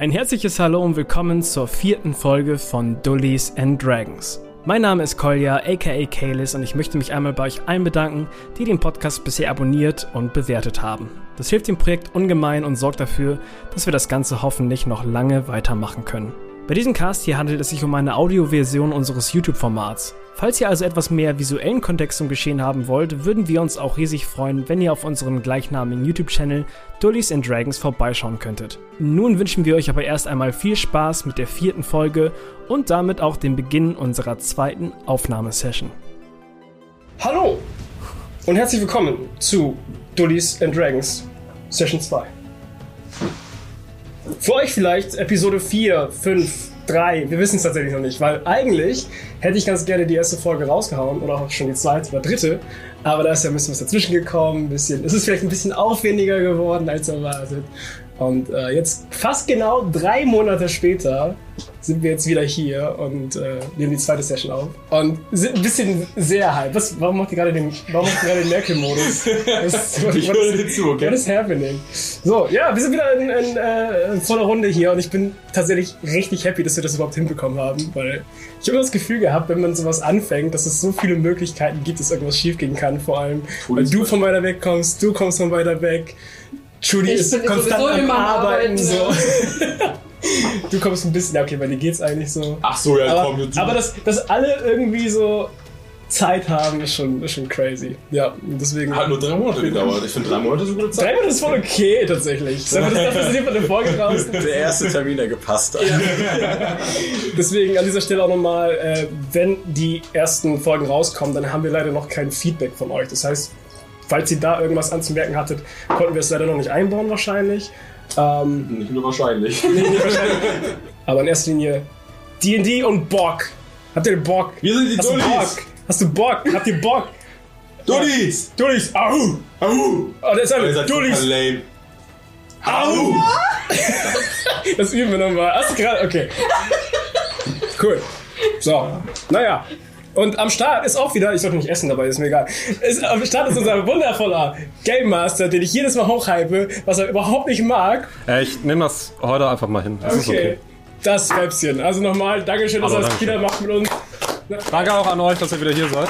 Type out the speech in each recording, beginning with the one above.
Ein herzliches Hallo und willkommen zur vierten Folge von Dullies and Dragons. Mein Name ist Kolja, aka Kalis, und ich möchte mich einmal bei euch allen bedanken, die den Podcast bisher abonniert und bewertet haben. Das hilft dem Projekt ungemein und sorgt dafür, dass wir das Ganze hoffentlich noch lange weitermachen können. Bei diesem Cast hier handelt es sich um eine Audioversion unseres YouTube-Formats. Falls ihr also etwas mehr visuellen Kontext zum Geschehen haben wollt, würden wir uns auch riesig freuen, wenn ihr auf unserem gleichnamigen YouTube-Channel Dullies and Dragons vorbeischauen könntet. Nun wünschen wir euch aber erst einmal viel Spaß mit der vierten Folge und damit auch den Beginn unserer zweiten Aufnahmesession. Hallo und herzlich willkommen zu Dullies and Dragons Session 2. Für euch vielleicht Episode 4, 5, 3, wir wissen es tatsächlich noch nicht, weil eigentlich hätte ich ganz gerne die erste Folge rausgehauen oder auch schon die zweite oder dritte, aber da ist ja ein bisschen was dazwischen gekommen, bisschen, es ist vielleicht ein bisschen aufwendiger geworden als erwartet. Und äh, jetzt fast genau drei Monate später sind wir jetzt wieder hier und äh, nehmen die zweite Session auf. Und sind ein bisschen sehr hype. Was, warum macht ihr gerade den, warum macht ihr gerade den Merkel-Modus? Ich höre dir zu, okay? What is happening? So, ja, wir sind wieder in, in, äh, voller Runde hier und ich bin tatsächlich richtig happy, dass wir das überhaupt hinbekommen haben, weil ich habe immer das Gefühl gehabt, wenn man sowas anfängt, dass es so viele Möglichkeiten gibt, dass irgendwas schiefgehen kann. Vor allem, weil du von weiter weg kommst, du kommst von weiter weg. Judy Ich ist bin konstant am Arbeiten. Arbeiten, so. du kommst ein bisschen, ja, okay, bei dir geht's eigentlich so. Ach so, ja, Aber, komm, jetzt. aber dass, dass alle irgendwie so Zeit haben, ist schon, ist schon crazy. Ja, und deswegen. hat nur drei Monate gedauert. Ich finde drei Monate so gute Zeit. Drei Monate ist voll okay, tatsächlich. Dass- dafür sind wir von der Folge raus. Der erste Termin, der gepasst hat. Deswegen an dieser Stelle auch nochmal, äh, wenn die ersten Folgen rauskommen, dann haben wir leider noch kein Feedback von euch. Das heißt, falls ihr da irgendwas anzumerken hattet, konnten wir es leider noch nicht einbauen wahrscheinlich. Ähm, Nicht nur wahrscheinlich. nee, nicht wahrscheinlich. Aber in erster Linie D&D und Bock. Habt ihr Bock? Wir sind die Hast du Dullis. Bock? Hast du Bock? Habt ihr Bock? Dullis! Dullis, au! Au! Oh, da ist seid Dullis, lame. au! Das üben wir nochmal. Hast du gerade? Okay. Cool. So, naja. Und am Start ist auch wieder, ich sollte nicht essen dabei, ist mir egal. Ist, am Start ist unser wundervoller Game Master, den ich jedes Mal hochhype, was er überhaupt nicht mag. Äh, ich nehme das heute einfach mal hin. Das ist okay. Das Webschen. Also nochmal, Dankeschön, dass Aber er das wieder macht mit uns. Danke auch an euch, dass ihr wieder hier seid.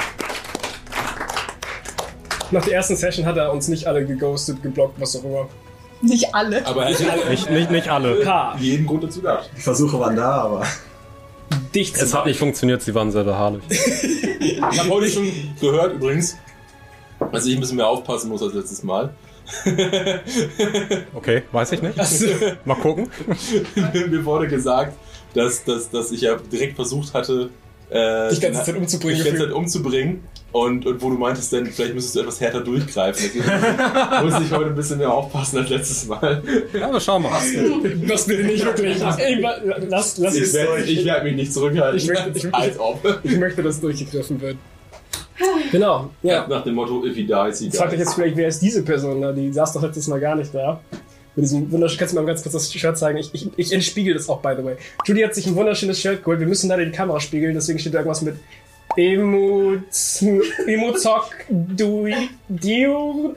Nach der ersten Session hat er uns nicht alle geghostet, geblockt, was auch immer. Nicht alle. Aber er hat Nicht, nicht, nicht alle. Ha, jeden Grund dazu gehabt. Die Versuche waren da, aber dicht zu Es hat nicht funktioniert, sie waren sehr beharrlich. Ich habe heute schon gehört übrigens, dass ich ein bisschen mehr aufpassen muss als letztes Mal. Okay, weiß ich nicht. Also, Mal gucken. Mir wurde gesagt, dass, dass, dass ich ja direkt versucht hatte, äh, Dich ganze Zeit umzubringen, Dich ganze. Zeit umzubringen. Und, und wo du meintest, dann vielleicht müsstest du etwas härter durchgreifen. Deswegen muss ich heute ein bisschen mehr aufpassen als letztes Mal. Ja, aber schauen wir mal. das will ich nicht wirklich. Ey, lass, lass Ich werde ich werd mich nicht zurückhalten. Ich möchte- ich- als ob. Ich möchte, dass durchgegriffen wird. Genau, ja. Nach dem Motto, if he dies, he Jetzt fragt euch dies. jetzt vielleicht, wer ist diese Person da? Die saß doch letztes Mal gar nicht da. Mit diesem wunderschönen, kannst du mir mal ganz kurz das Shirt zeigen? Ich, ich, ich entspiegel das auch, by the way. Judy hat sich ein wunderschönes Shirt geholt. Wir müssen leider die Kamera spiegeln, deswegen steht da irgendwas mit Emuz, Emuzok, du, du,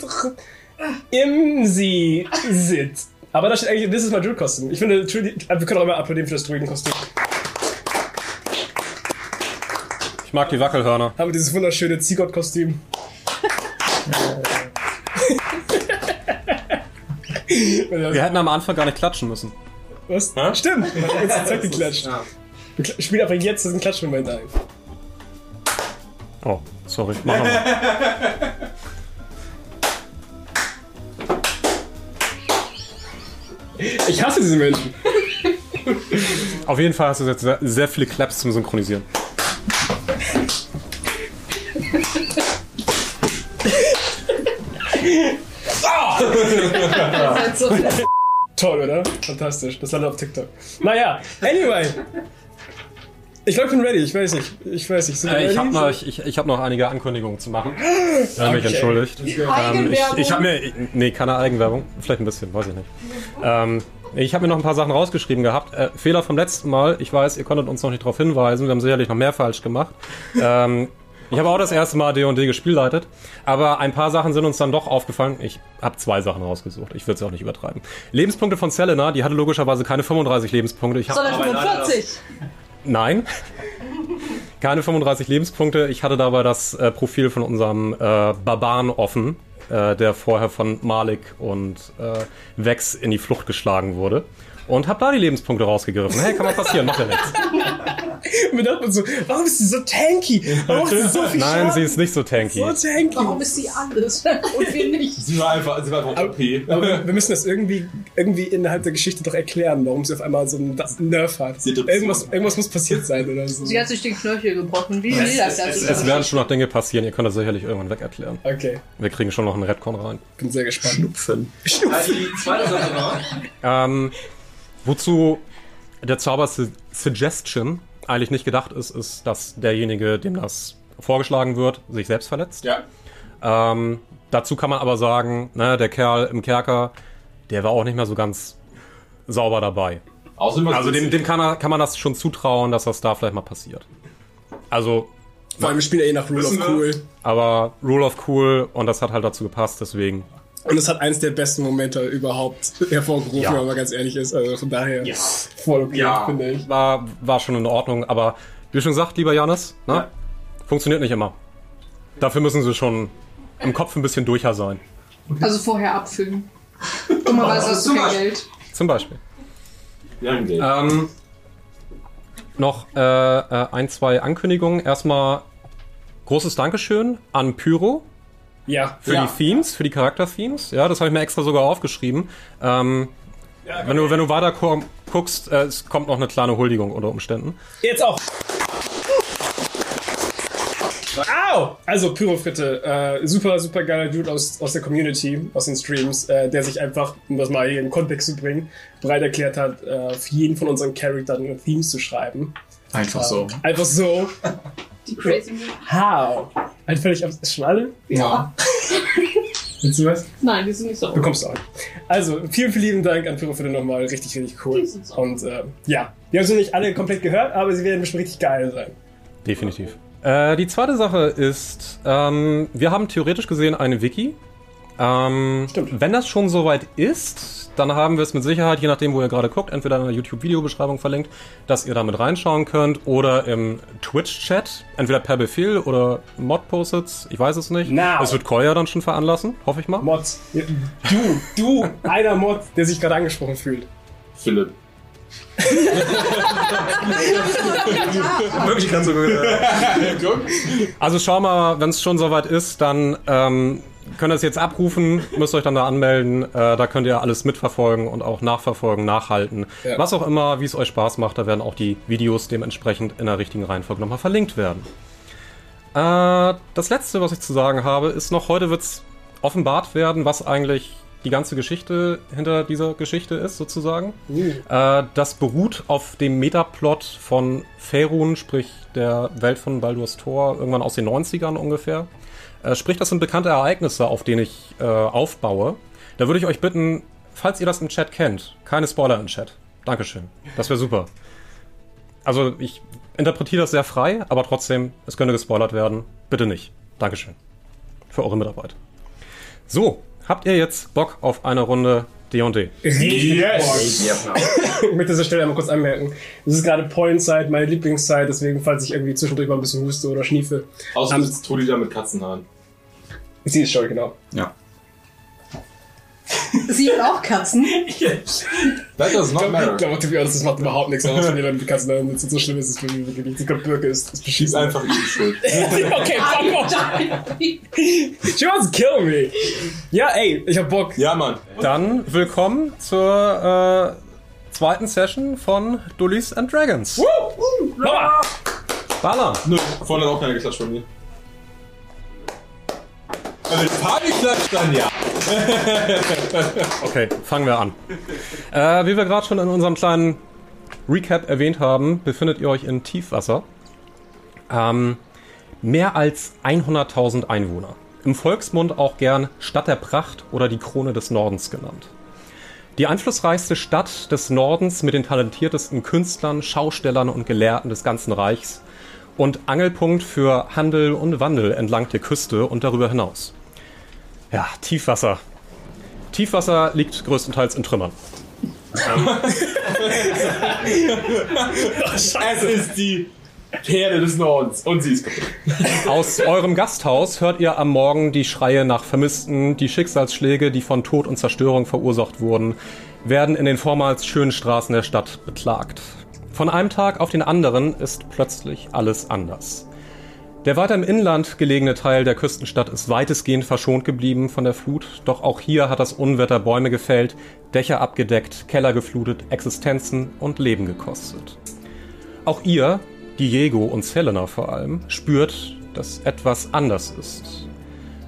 im sie sit. Aber da steht eigentlich, this is my Druid Costume. Ich finde, Judy, wir können auch immer applaudieren für das Druiden-Kostüm. Ich mag die Wackelhörner. Haben wir dieses wunderschöne Ziegott-Kostüm. Wir hätten am Anfang gar nicht klatschen müssen. Was? Hä? Stimmt, wir haben jetzt die Zeit geklatscht. Wir kl- spielen einfach jetzt diesen Klatschmoment ein. Oh, sorry. Machen wir. Ich hasse diese Menschen. Auf jeden Fall hast du jetzt sehr, viele Claps zum Synchronisieren. Halt so. Toll, oder? Fantastisch. Das landet auf TikTok. Naja, anyway. Ich glaube, ich bin ready. Ich weiß nicht. Ich weiß nicht. Äh, ich habe noch, ich, ich, ich hab noch einige Ankündigungen zu machen. Äh, mich Okay. entschuldigt. Ähm, ich ich habe mir. Nee, keine Eigenwerbung. Vielleicht ein bisschen, weiß ich nicht. Ähm, ich habe mir noch ein paar Sachen rausgeschrieben gehabt. Äh, Fehler vom letzten Mal. Ich weiß, ihr konntet uns noch nicht darauf hinweisen. Wir haben sicherlich noch mehr falsch gemacht. Ähm, Ich habe auch das erste Mal D&D gespielleitet, aber ein paar Sachen sind uns dann doch aufgefallen. Ich habe zwei Sachen rausgesucht. Ich würde es auch nicht übertreiben. Lebenspunkte von Selena, die hatte logischerweise keine 35 Lebenspunkte. Ich Sondern Aber nein, 45. nein, keine 35 Lebenspunkte. Ich hatte dabei das äh, Profil von unserem äh, Barbaren offen, äh, der vorher von Malik und äh, Vex in die Flucht geschlagen wurde. Und habe da die Lebenspunkte rausgegriffen. Hey, kann mal passieren, macht ja nichts. Und mir dachte man so, warum ist sie so tanky? Warum macht sie so viel Nein, Schaden? sie ist nicht so tanky. so tanky. Warum ist sie alles und wir nicht? Sie war einfach, sie war einfach OP. Aber wir wir müssen das irgendwie, irgendwie innerhalb der Geschichte doch erklären, warum sie auf einmal so einen Nerf hat. Irgendwas, irgendwas muss passiert sein oder so. Sie hat sich den Knöchel gebrochen. Wie Es- nee, das es- Es werden schon noch Dinge passieren, ihr könnt das sicherlich irgendwann wegerklären. Okay, Wir kriegen schon noch einen Redcon rein. bin sehr gespannt. Schnupfen. Die zweite Sache war, Ähm, wozu der Zauber Su- Suggestion eigentlich nicht gedacht ist, ist, dass derjenige, dem das vorgeschlagen wird, sich selbst verletzt. ja, Ähm, dazu kann man aber sagen, ne, der Kerl im Kerker, der war auch nicht mehr so ganz sauber dabei. außerdem Also dem, dem kann, er, kann man das schon zutrauen, dass das da vielleicht mal passiert. Also, Vor allem, wir spielen ja eh nach Rule of? Cool. aber Rule of Cool und das hat halt dazu gepasst, deswegen. Und es hat eins der besten Momente überhaupt hervorgerufen, Ja. wenn man ganz ehrlich ist. Also von daher Ja. voll okay, Ja. finde ich. War, war schon in Ordnung, aber wie schon gesagt, lieber Janis, ne? Ja. funktioniert nicht immer. Dafür müssen sie schon im Kopf ein bisschen durcher sein. Also vorher abfüllen. Dummerweise hast du Zum kein Beispiel. Geld. Zum Beispiel. Wir haben Geld. Ähm, noch äh, äh, ein, zwei Ankündigungen. Erstmal großes Dankeschön an Pyro Ja. für Ja. die Themes, für die Charakter-Themes. Ja, das habe ich mir extra sogar aufgeschrieben. Ähm, wenn, du, wenn du weiter gu- guckst, äh, es kommt noch eine kleine Huldigung unter Umständen. Jetzt auch. Au! Also Pyrofritte, äh, super, super geiler Dude aus, aus der Community, aus den Streams, äh, der sich einfach, um das mal hier in den Kontext zu bringen, bereit erklärt hat, äh, für jeden von unseren Charakteren Themes zu schreiben. Einfach so. Einfach so. Die Crazy Moon. How? Halt völlig ab. Ist schon alle? Ja. Willst du was? Nein, die sind nicht so. Bekommst du auch. Also, vielen, vielen lieben Dank an Pyrofritte nochmal. Richtig, richtig cool. Die sind so. Und äh, ja, wir haben sie nicht alle komplett gehört, aber sie werden bestimmt richtig geil sein. Definitiv. Äh, die zweite Sache ist, ähm, wir haben theoretisch gesehen eine Wiki. Ähm, Stimmt. Wenn das schon soweit ist, dann haben wir es mit Sicherheit, je nachdem, wo ihr gerade guckt, entweder in der YouTube-Videobeschreibung verlinkt, dass ihr damit reinschauen könnt oder im Twitch-Chat, entweder per Befehl oder Mod-Posits, ich weiß es nicht. Now. Das wird Koya dann schon veranlassen, hoffe ich mal. Mods. Du, du, einer Mod, der sich gerade angesprochen fühlt. Philipp. Wirklich ganz so gut. Also schau mal, wenn es schon soweit ist, dann ähm, könnt ihr es jetzt abrufen, müsst euch dann da anmelden. Äh, da könnt ihr alles mitverfolgen und auch nachverfolgen, nachhalten. Ja. Was auch immer, wie es euch Spaß macht, da werden auch die Videos dementsprechend in der richtigen Reihenfolge nochmal verlinkt werden. Äh, das letzte, was ich zu sagen habe, ist noch, heute wird's offenbart werden, was eigentlich die ganze Geschichte hinter dieser Geschichte ist, sozusagen. Äh, das beruht auf dem Metaplot von Faerun, sprich der Welt von Baldur's Tor, irgendwann aus den 90ern ungefähr. Äh, sprich, das sind bekannte Ereignisse, auf denen ich äh, aufbaue. Da würde ich euch bitten, falls ihr das im Chat kennt, keine Spoiler im Chat. Dankeschön. Das wäre super. Also ich interpretiere das sehr frei, aber trotzdem, es könnte gespoilert werden. Bitte nicht. Dankeschön. Für eure Mitarbeit. So, habt ihr jetzt Bock auf eine Runde D&D? Yes! Ich möchte dieser Stelle einmal kurz anmerken. Es ist gerade Pointzeit, meine Lieblingszeit, deswegen, falls ich irgendwie zwischendurch mal ein bisschen huste oder schniefe. Außerdem sitzt Todi da mit Katzenhaaren. Ich sehe es schon, genau. Ja. Sie hat auch Katzen. That does Ich not glaube, matter. glaub, to be honest, das macht überhaupt nichts aus, wenn die Leute die Katzen da sitzen. So schlimm ist es für mich wirklich nicht. Ich glaube, Birke ist, ist Die ist beschissen. einfach ihre Schuld. okay, fuck off. She wants to kill me. Ja, ey, ich hab Bock. Ja, Mann. Dann willkommen zur äh, zweiten Session von Dullies and Dragons. Mama! Ballern! Nö, vorne hat auch keiner geklatscht von mir. Wenn Fabi klatscht, dann ja. Okay, fangen wir an. Äh, wie wir gerade schon in unserem kleinen Recap erwähnt haben, befindet ihr euch in Tiefwasser. Ähm, mehr als 100.000 Einwohner. Im Volksmund auch gern Stadt der Pracht oder die Krone des Nordens genannt. Die einflussreichste Stadt des Nordens mit den talentiertesten Künstlern, Schaustellern und Gelehrten des ganzen Reichs und Angelpunkt für Handel und Wandel entlang der Küste und darüber hinaus. Ja, Tiefwasser. Tiefwasser liegt größtenteils in Trümmern. Es ist die Perle des Nordens und sie ist kaputt. Aus eurem Gasthaus hört ihr am Morgen die Schreie nach Vermissten, die Schicksalsschläge, die von Tod und Zerstörung verursacht wurden, werden in den vormals schönen Straßen der Stadt beklagt. Von einem Tag auf den anderen ist plötzlich alles anders. Der weiter im Inland gelegene Teil der Küstenstadt ist weitestgehend verschont geblieben von der Flut, doch auch hier hat das Unwetter Bäume gefällt, Dächer abgedeckt, Keller geflutet, Existenzen und Leben gekostet. Auch ihr, Diego und Selena vor allem, spürt, dass etwas anders ist.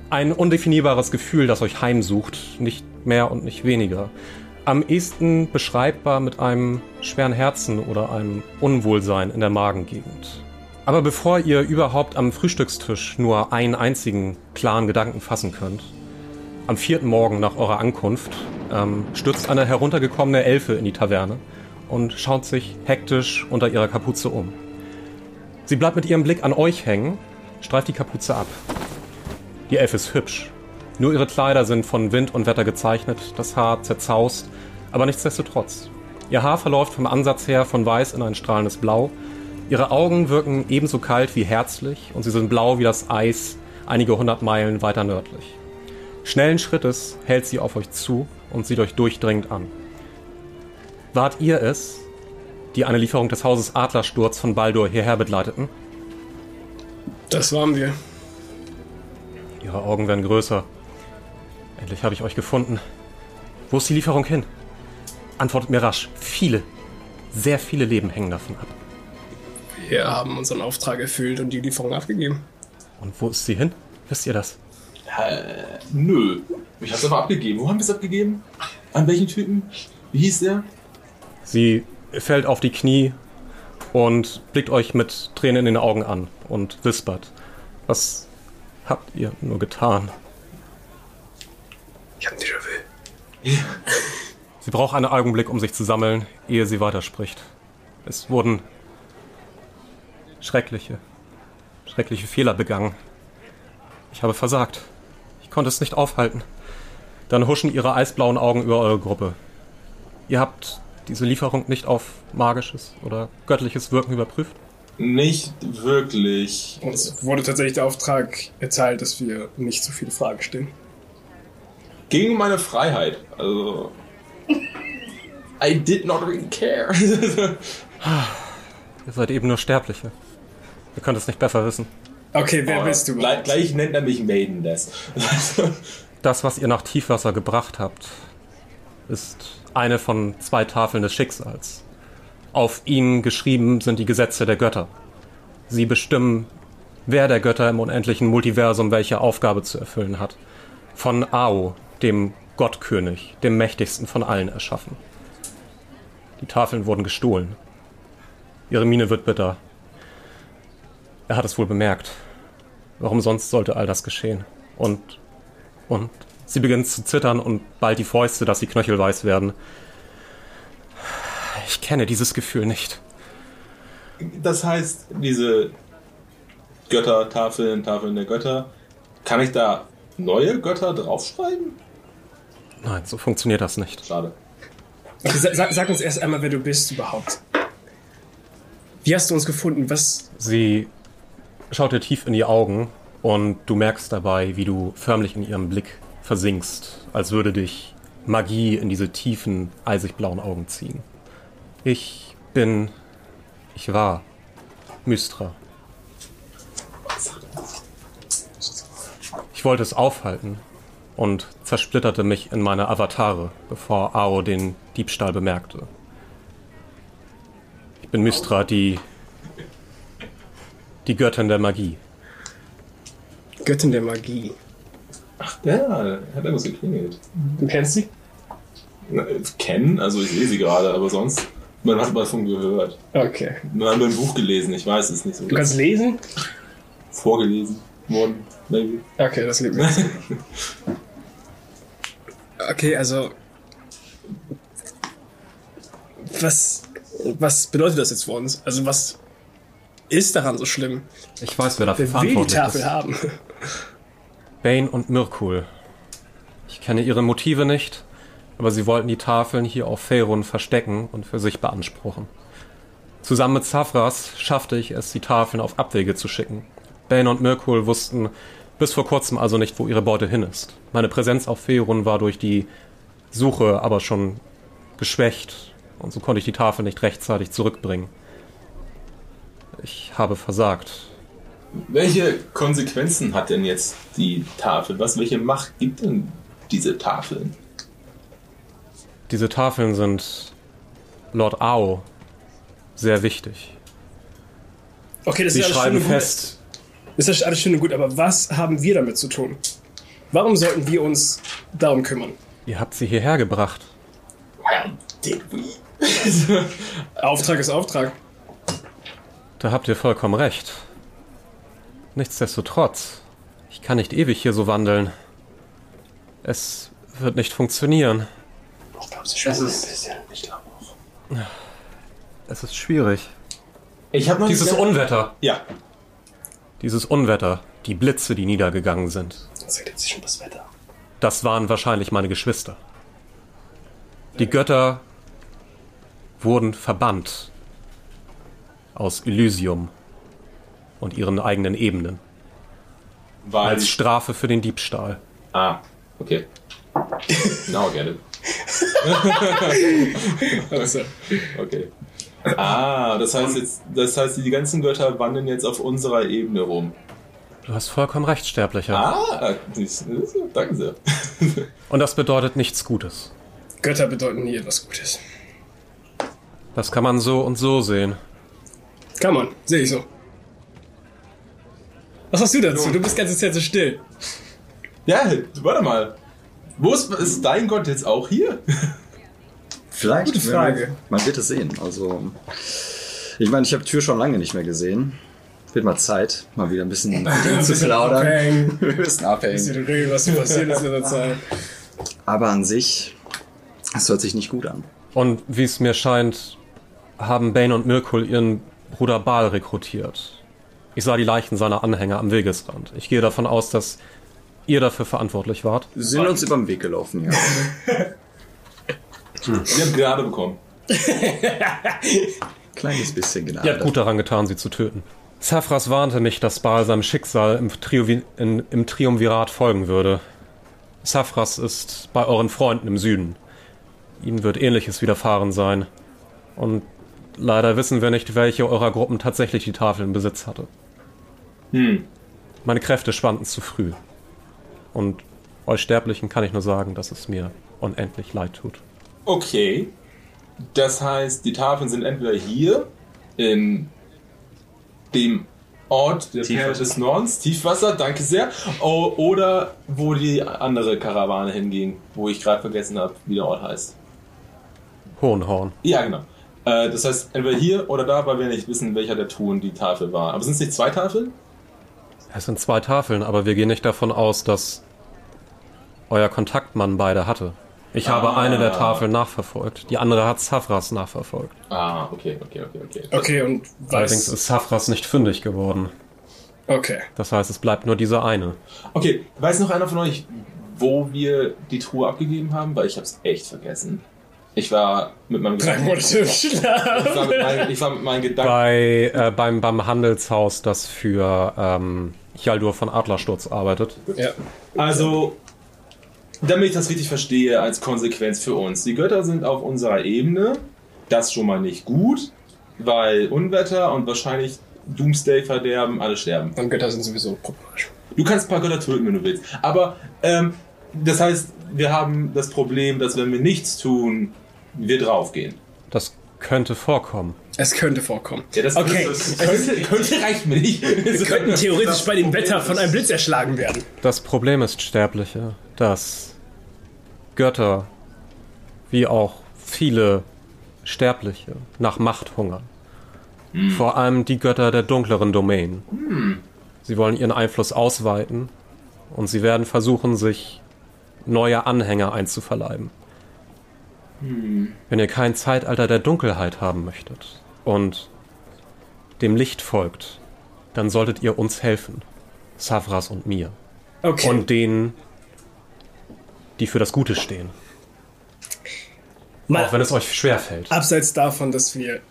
Ein undefinierbares Gefühl, das euch heimsucht, nicht mehr und nicht weniger. Am ehesten beschreibbar mit einem schweren Herzen oder einem Unwohlsein in der Magengegend. Aber bevor ihr überhaupt am Frühstückstisch nur einen einzigen klaren Gedanken fassen könnt, am vierten Morgen nach eurer Ankunft ähm, stürzt eine heruntergekommene Elfe in die Taverne und schaut sich hektisch unter ihrer Kapuze um. Sie bleibt mit ihrem Blick an euch hängen, streift die Kapuze ab. Die Elfe ist hübsch. Nur ihre Kleider sind von Wind und Wetter gezeichnet, das Haar zerzaust, aber nichtsdestotrotz. Ihr Haar verläuft vom Ansatz her von weiß in ein strahlendes Blau. Ihre Augen wirken ebenso kalt wie herzlich und sie sind blau wie das Eis einige hundert Meilen weiter nördlich. Schnellen Schrittes hält sie auf euch zu und sieht euch durchdringend an. Wart ihr es, die eine Lieferung des Hauses Adlersturz von Baldur hierher begleiteten? Das waren wir. Ihre Augen werden größer. Endlich habe ich euch gefunden. Wo ist die Lieferung hin? Antwortet mir rasch. Viele, sehr viele Leben hängen davon ab. Wir haben unseren Auftrag erfüllt und die Lieferung abgegeben. Und wo ist sie hin? Wisst ihr das? Äh, nö. Ich hab's einfach abgegeben. Wo haben wir es abgegeben? An welchen Typen? Wie hieß der? Sie fällt auf die Knie und blickt euch mit Tränen in den Augen an und wispert. Was habt ihr nur getan? Ich hab déjà vu. Sie braucht einen Augenblick, um sich zu sammeln, ehe sie weiterspricht. Es wurden schreckliche, schreckliche Fehler begangen. Ich habe versagt. Ich konnte es nicht aufhalten. Dann huschen ihre eisblauen Augen über eure Gruppe. Ihr habt diese Lieferung nicht auf magisches oder göttliches Wirken überprüft? Nicht wirklich. Uns wurde tatsächlich der Auftrag erteilt, dass wir nicht so viele Fragen stellen. Gegen meine Freiheit. Also. I did not really care. Ihr seid eben nur Sterbliche. Ihr könnt es nicht besser wissen. Okay, wer bist du? Gleich, gleich nennt er mich Maidenless. Das, was ihr nach Tiefwasser gebracht habt, ist eine von zwei Tafeln des Schicksals. Auf ihnen geschrieben sind die Gesetze der Götter. Sie bestimmen, wer der Götter im unendlichen Multiversum welche Aufgabe zu erfüllen hat. Von Ao, dem Gottkönig, dem mächtigsten von allen, erschaffen. Die Tafeln wurden gestohlen. Ihre Miene wird bitter. Er hat es wohl bemerkt. Warum sonst sollte all das geschehen? Und, und sie beginnt zu zittern und bald die Fäuste, dass sie knöchelweiß werden. Ich kenne dieses Gefühl nicht. Das heißt, diese Götter, Tafeln, Tafeln der Götter, kann ich da neue Götter draufschreiben? Nein, so funktioniert das nicht. Schade. Sag, sag uns erst einmal, wer du bist überhaupt. Wie hast du uns gefunden? Was. Sie schaut dir tief in die Augen und du merkst dabei, wie du förmlich in ihrem Blick versinkst, als würde dich Magie in diese tiefen, eisig blauen Augen ziehen. Ich bin, ich war Mystra. Ich wollte es aufhalten und zersplitterte mich in meine Avatare, bevor Ao den Diebstahl bemerkte. Ich bin Mystra, die die Göttin der Magie. Göttin der Magie. Ja, hat irgendwas geklingelt. Du kennst sie? Na, kennen, also ich sehe sie gerade, aber sonst. Man hat mal davon gehört. Okay. Man hat nur ein Buch gelesen, ich weiß es nicht so. Du kannst lesen? vorgelesen worden, maybe. Okay, das liegt mir. Okay, also. Was, was bedeutet das jetzt für uns? Also, was. Ist daran so schlimm? Ich weiß, wer dafür Wer will die verantwortlich Tafel ist. haben? Bane und Mirkul. Ich kenne ihre Motive nicht, aber sie wollten die Tafeln hier auf Faerun verstecken und für sich beanspruchen. Zusammen mit Savras schaffte ich es, die Tafeln auf Abwege zu schicken. Bane und Mirkul wussten bis vor kurzem also nicht, wo ihre Beute hin ist. Meine Präsenz auf Faerun war durch die Suche aber schon geschwächt und so konnte ich die Tafel nicht rechtzeitig zurückbringen. Ich habe versagt. Welche Konsequenzen hat denn jetzt die Tafel? Was, welche Macht gibt denn diese Tafeln? Diese Tafeln sind Lord Ao sehr wichtig. Okay, das Sie ist alles schön und gut. fest, Das ist alles schön und gut, aber was haben wir damit zu tun? Warum sollten wir uns darum kümmern? ihr habt sie hierher gebracht. Did we? Auftrag ist Auftrag. Da habt ihr vollkommen recht. Nichtsdestotrotz, ich kann nicht ewig hier so wandeln. Es wird nicht funktionieren. Ich glaube, sie Das schwimmen ein ist- bisschen. Ich glaube auch. Es ist schwierig. Ich habe noch Dieses nicht- Unwetter, Ja. dieses Unwetter, die Blitze, die niedergegangen sind, Jetzt ergibt sich schon das Wetter. das waren wahrscheinlich meine Geschwister. Die Götter wurden verbannt aus Elysium und ihren eigenen Ebenen Weil. als Strafe für den Diebstahl. ah, okay. Now I get it. Also, Okay. Ah, das heißt jetzt, das heißt, die ganzen Götter wandeln jetzt auf unserer Ebene rum. Du hast vollkommen recht, Sterblicher. Ah, danke sehr. Und das bedeutet nichts Gutes. Götter bedeuten nie etwas Gutes. Das kann man so und so sehen. Kann man, sehe ich so. Was hast du dazu? Du bist ganze Zeit so still. Ja, warte mal. Wo ist, ist dein Gott jetzt auch hier? Vielleicht. Gute Frage. Man wird es sehen. Also, ich meine, ich habe Tür schon lange nicht mehr gesehen. Wird mal Zeit, mal wieder ein bisschen zu plaudern. abhängen. ein bisschen abhängen. Bisschen reden, was passiert ist in der Zeit. Aber an sich, es hört sich nicht gut an. Und wie es mir scheint, haben Bane und Mirkul ihren Bruder Baal rekrutiert. Ich sah die Leichen seiner Anhänger am Wegesrand. Ich gehe davon aus, dass ihr dafür verantwortlich wart. Wir sind uns über den Weg gelaufen, ja. Wir haben gerade bekommen. Kleines bisschen genau. Ihr habt gut daran getan, sie zu töten. Saphras warnte mich, dass Baal seinem Schicksal im, Triuvi in, im Triumvirat folgen würde. Saphras ist bei euren Freunden im Süden. Ihnen wird ähnliches widerfahren sein. Und leider wissen wir nicht, welche eurer Gruppen tatsächlich die Tafel in Besitz hatte. Hm. Meine Kräfte schwanden zu früh. Und euch Sterblichen kann ich nur sagen, dass es mir unendlich leid tut. Okay. Das heißt, die Tafeln sind entweder hier in dem Ort der Tiefwasser. Perle des Nordens, Tiefwasser, danke sehr, o oder wo die andere Karawane hinging, wo ich gerade vergessen habe, wie der Ort heißt. Hohenhorn. Ja, genau. Äh, das heißt, entweder hier oder da, weil wir nicht wissen, welcher der Ton die Tafel war. Aber sind es nicht zwei Tafeln? Es sind zwei Tafeln, aber wir gehen nicht davon aus, dass euer Kontaktmann beide hatte. Ich habe Ah. eine der Tafeln nachverfolgt. Die andere hat Safras nachverfolgt. Ah, okay, okay, okay, okay. Okay, und Allerdings weiß. ist Safras nicht fündig geworden. Okay. Das heißt, es bleibt nur diese eine. Okay, weiß noch einer von euch, wo wir die Truhe abgegeben haben? Weil ich habe es echt vergessen. Ich war mit meinem Drei Monate im Schlaf. Ich war mit meinen, ich war mit meinen Gedanken. Bei, äh, beim, beim Handelshaus, das für ähm, Hjaldur von Adlersturz arbeitet. Ja. Also, damit ich das richtig verstehe, als Konsequenz für uns. Die Götter sind auf unserer Ebene. Das schon mal nicht gut, weil Unwetter und wahrscheinlich Doomsday-Verderben, alle sterben. Und Götter sind sowieso problematisch. Du kannst ein paar Götter töten, wenn du willst. Aber ähm, das heißt, wir haben das Problem, dass wenn wir nichts tun, wir draufgehen. Das könnte vorkommen. Es könnte vorkommen. Ja, das okay, das, könnte, könnte reicht mir nicht. wir könnten theoretisch bei dem Wetter von einem Blitz erschlagen werden. Das Problem ist, Sterbliche, dass Götter, wie auch viele Sterbliche, nach Macht hungern. Vor allem die Götter der dunkleren Domänen. Sie wollen ihren Einfluss ausweiten und sie werden versuchen, sich neue Anhänger einzuverleiben. Wenn ihr kein Zeitalter der Dunkelheit haben möchtet und dem Licht folgt, dann solltet ihr uns helfen. Savras und mir. Okay. Und denen, die für das Gute stehen. Mal Auch wenn es euch schwerfällt. abseits davon, dass wir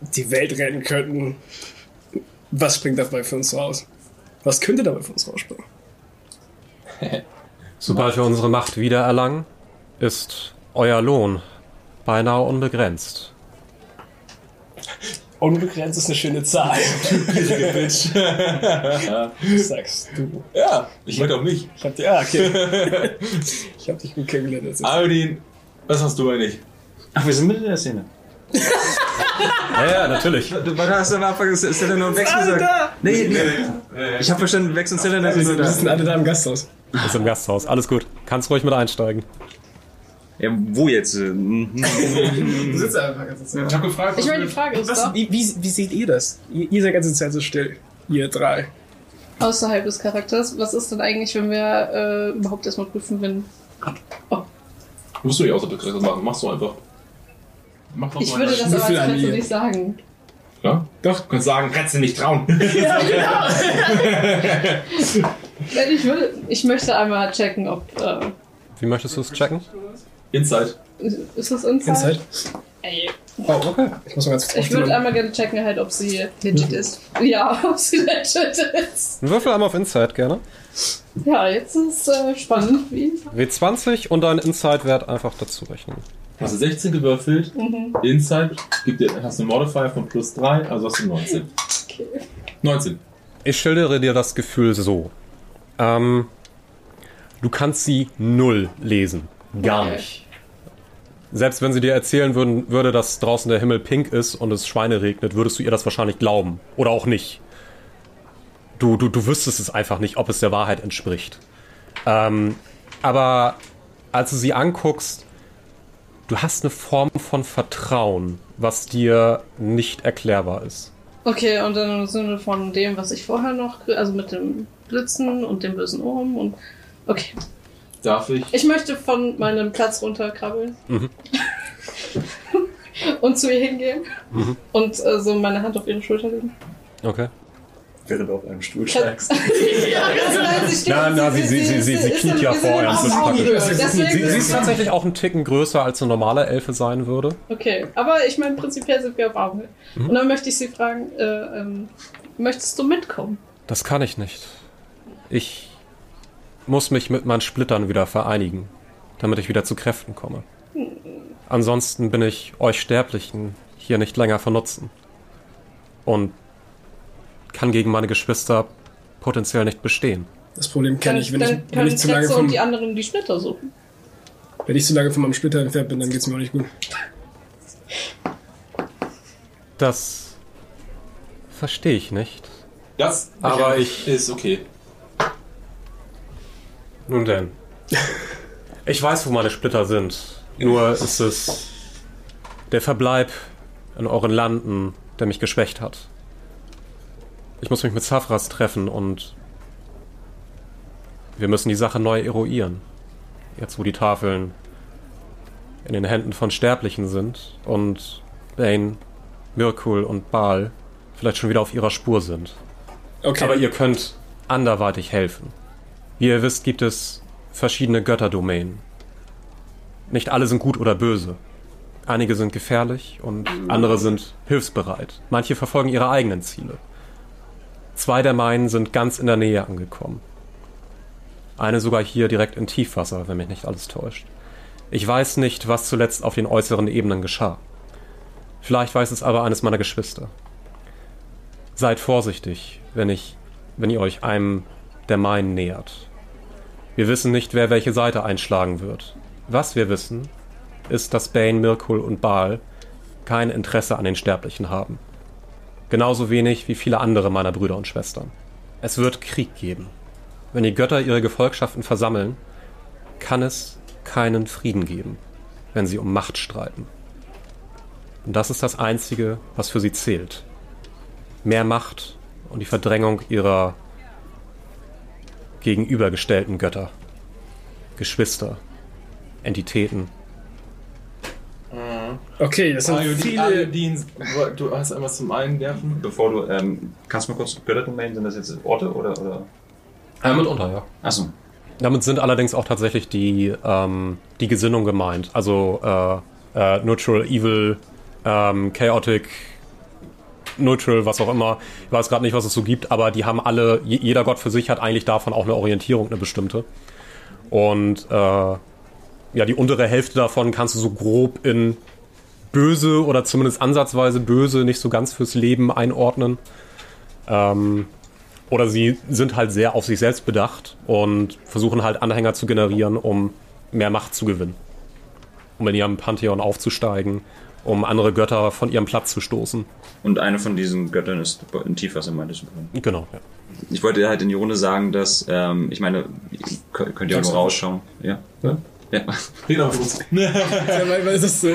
die Welt retten könnten, was springt dabei für uns raus? Was könnte dabei für uns rausspringen? Sobald wir unsere Macht wiedererlangen, ist euer Lohn beinahe unbegrenzt. Unbegrenzt ist eine schöne Zahl. Was sagst du? Ja, ich meinte auch mich. Ich hab dich, ah, okay. Ich hab dich gut kennengelernt. Alvin, was hast du eigentlich? Ach, wir sind mitten in der Szene. Ja, ja, natürlich. Du du hast am Anfang ist ist der nur ein Wechsel gesagt. Nee, nee. Ich habe verstanden, Wechsel und Zylinder Wir sind nur wir da. sind alle da im Gasthaus. Ist im Gasthaus. Alles gut. Kannst ruhig mit einsteigen. Ja, wo jetzt? Mhm. Du sitzt einfach ganz Zeit. Ich habe gefragt, Ich meine, die Frage ist Was, doch, wie, wie, wie seht ihr das? Ihr, ihr seid ganze Zeit so still. Ihr drei. außerhalb des Charakters, was ist denn eigentlich, wenn wir äh, überhaupt erstmal prüfen, wenn. musst du nicht außer Begriff machen, machst du einfach. Mach doch Ich mal würde das aber als Katze nicht sagen. Ja? Doch. Du kannst sagen, kannst du nicht trauen. Ja, genau. Ich, würde, ich möchte einmal checken, ob. Äh, Wie möchtest du es checken? Inside. ist das Inside? Inside. Ey, Oh, okay. Ich muss mal ganz kurz Ich würde einmal gerne checken, halt, ob sie. Legit ist. Ja, ob sie legit ist. Ein Würfel einmal auf Insight gerne. Ja, jetzt ist äh, spannend, wie. W20 und deinen Insight-Wert einfach dazu rechnen. Hast du 16 gewürfelt. Inside gibt dir, hast du einen Modifier von plus 3, also hast du 19. Okay. 19. Ich schildere dir das Gefühl so. Ähm, du kannst sie null lesen. Gar Okay. nicht. Selbst wenn sie dir erzählen würden, würde, dass draußen der Himmel pink ist und es Schweine regnet, würdest du ihr das wahrscheinlich glauben. Oder auch nicht. Du, du, du wüsstest es einfach nicht, ob es der Wahrheit entspricht. Ähm, aber als du sie anguckst, du hast eine Form von Vertrauen, was dir nicht erklärbar ist. Okay, und dann im Sinne von dem, was ich vorher noch, also mit dem Blitzen und dem bösen Ohren und. Okay. Darf ich? Ich möchte von meinem Platz runterkrabbeln. Mhm. und zu ihr hingehen. Mhm. Und äh, so meine Hand auf ihre Schulter legen. Okay. Während du auf einem Stuhl steigst. ja, sie steht. Na, na, sie, sie, sie, sie, sie ist kniet ja vor. Deswegen Sie, sie ist ist tatsächlich auch einen Ticken größer, als eine normale Elfe sein würde. Okay, aber ich meine, prinzipiell sind wir auf Augenhöhe. Mhm. Und dann möchte ich sie fragen, äh, ähm, möchtest du mitkommen? Das kann ich nicht. Ich muss mich mit meinen Splittern wieder vereinigen, damit ich wieder zu Kräften komme. Ansonsten bin ich euch Sterblichen hier nicht länger von Nutzen. Und kann gegen meine Geschwister potenziell nicht bestehen. Das Problem kenne ich. Wenn ich, dann wenn können ich zu lange vom, und die anderen die Splitter suchen. wenn ich zu lange von meinem Splitter entfernt bin, dann geht's mir auch nicht gut. Das verstehe ich nicht. Das Aber ich- ist okay. Nun denn. Ich weiß, wo meine Splitter sind. Nur ist es der Verbleib in euren Landen, der mich geschwächt hat. Ich muss mich mit Safras treffen und wir müssen die Sache neu eruieren. Jetzt, wo die Tafeln in den Händen von Sterblichen sind und Bane, Mirkul und Baal vielleicht schon wieder auf ihrer Spur sind. Okay. Aber ihr könnt anderweitig helfen. Wie ihr wisst, gibt es verschiedene Götterdomänen. Nicht alle sind gut oder böse. Einige sind gefährlich und andere sind hilfsbereit. Manche verfolgen ihre eigenen Ziele. Zwei der meinen sind ganz in der Nähe angekommen. Eine sogar hier direkt in Tiefwasser, wenn mich nicht alles täuscht. Ich weiß nicht, was zuletzt auf den äußeren Ebenen geschah. Vielleicht weiß es aber eines meiner Geschwister. Seid vorsichtig, wenn ich, wenn ihr euch einem der meinen nähert. Wir wissen nicht, wer welche Seite einschlagen wird. Was wir wissen, ist, dass Bane, Mirkul und Baal kein Interesse an den Sterblichen haben. Genauso wenig wie viele andere meiner Brüder und Schwestern. Es wird Krieg geben. Wenn die Götter ihre Gefolgschaften versammeln, kann es keinen Frieden geben, wenn sie um Macht streiten. Und das ist das Einzige, was für sie zählt. Mehr Macht und die Verdrängung ihrer gegenübergestellten Götter. Geschwister, Entitäten. Okay, das sind Iodin, viele. Iodin, du hast einmal zum Einwerfen. Bevor du, ähm, kannst du mal kurz Götterten melden, sind das jetzt Orte oder, oder? Äh, mitunter, ja. Achso. Damit sind allerdings auch tatsächlich die, ähm, die Gesinnung gemeint. Also äh, äh, Neutral, Evil, ähm, Chaotic, Neutral, was auch immer. Ich weiß gerade nicht, was es so gibt, aber die haben alle, je- jeder Gott für sich hat eigentlich davon auch eine Orientierung, eine bestimmte. Und äh, ja, die untere Hälfte davon kannst du so grob in böse oder zumindest ansatzweise böse, nicht so ganz fürs Leben einordnen. Ähm, oder sie sind halt sehr auf sich selbst bedacht und versuchen halt Anhänger zu generieren, um mehr Macht zu gewinnen. Um in ihrem Pantheon aufzusteigen, um andere Götter von ihrem Platz zu stoßen. Und eine von diesen Göttern ist in Tiefwasser, meintest du. Genau, ja. Ich wollte halt in die Runde sagen, dass, ähm, ich meine, kö- könnt ihr auch nur rausschauen. Ja? Ja. Ja. Red auf uns. Ja, weil, weil ist das so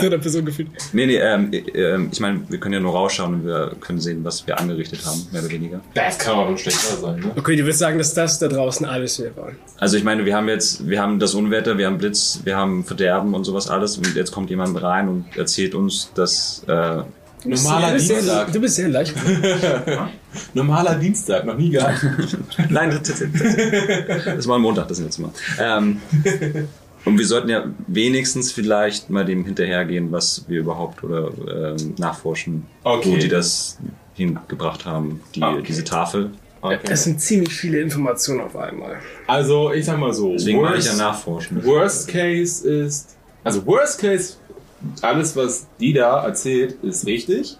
dritter Person gefühlt. Nee, nee, ähm, äh, ähm, ich meine, wir können ja nur rausschauen und wir können sehen, was wir angerichtet haben, mehr oder weniger. Das kann aber schlechter sein, ne? Okay, du willst sagen, dass das da draußen alles wir wollen. Also ich meine, wir haben jetzt, wir haben das Unwetter, wir haben Blitz, wir haben Verderben und sowas alles und jetzt kommt jemand rein und erzählt uns, dass äh, Normaler du, bist sehr, Dienstag. du bist sehr leicht. Normaler Dienstag, noch nie gehabt. Nein, das, das, das, das war am Montag das letzte Mal. Ähm, und wir sollten ja wenigstens vielleicht mal dem hinterhergehen, was wir überhaupt oder ähm, nachforschen, Okay. wo die das hingebracht haben, die, Okay. diese Tafel. Okay. Es sind ziemlich viele Informationen auf einmal. Also, ich sag mal so. Deswegen wollte ich worst- ja nachforschen. Worst Case ist, also Worst Case, alles was die da erzählt, ist richtig.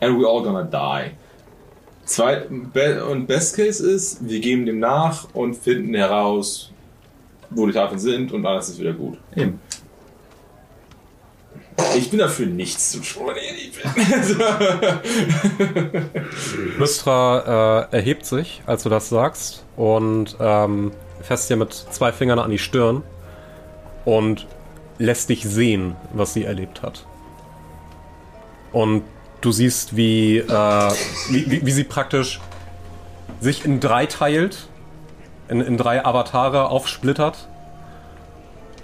And we're all gonna die. Zwei, be und Best Case ist, wir geben dem nach und finden heraus, wo die Tafeln sind und alles ist wieder gut. Eben. Ich bin dafür nichts zu tun. Mystra äh, erhebt sich, als du das sagst, und ähm, fässt dir mit zwei Fingern an die Stirn und lässt dich sehen, was sie erlebt hat. Und du siehst, wie, äh, wie, wie, wie sie praktisch sich in drei teilt, in, in drei Avatare aufsplittert,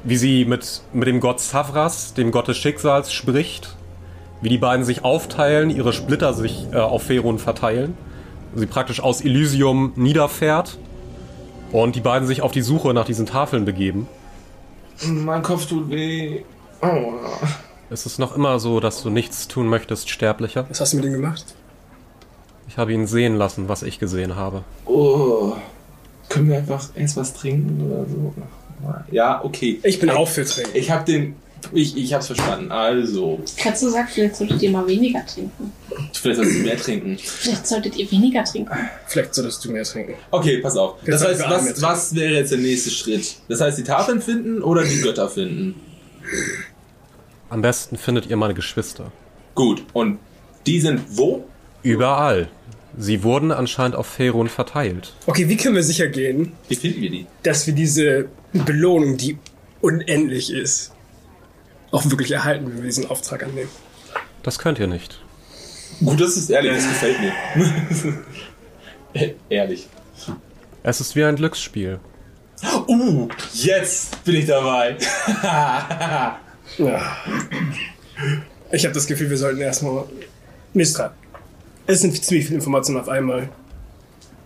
wie sie mit, mit dem Gott Savras, dem Gott des Schicksals, spricht wie die beiden sich aufteilen, ihre Splitter sich äh, auf Ferun verteilen. Sie praktisch aus Elysium niederfährt und die beiden sich auf die Suche nach diesen Tafeln begeben. Mein Kopf tut weh. Oh. Es ist noch immer so, dass du nichts tun möchtest, Sterblicher. Was hast du mit ihm gemacht? Ich habe ihn sehen lassen, was ich gesehen habe. oh. Können wir einfach erst was trinken oder so? Ja, okay. Ich bin auch für Trinken. Ich hab den. Ich, ich hab's verstanden. Also, Katze sagt, vielleicht solltet ihr mal weniger trinken. vielleicht sollst du mehr trinken. Vielleicht solltet ihr weniger trinken. Vielleicht solltest du mehr trinken. Okay, pass auf. Jetzt Das heißt, was, was wäre jetzt der nächste Schritt? Das heißt, die Tafeln finden oder die Götter finden? Am besten findet ihr meine Geschwister. Gut. Und die sind wo? Überall. Sie wurden anscheinend auf Ferun verteilt. Okay, wie können wir sicher gehen, Wie finden wir die? dass wir diese Belohnung, die unendlich ist, auch wirklich erhalten, wenn wir diesen Auftrag annehmen? Das könnt ihr nicht. Gut, das ist ehrlich, das gefällt mir. ehrlich. Es ist wie ein Glücksspiel. Uh, jetzt bin ich dabei. Ja. Ich habe das Gefühl, wir sollten erstmal. Mistra. Es sind ziemlich viele Informationen auf einmal.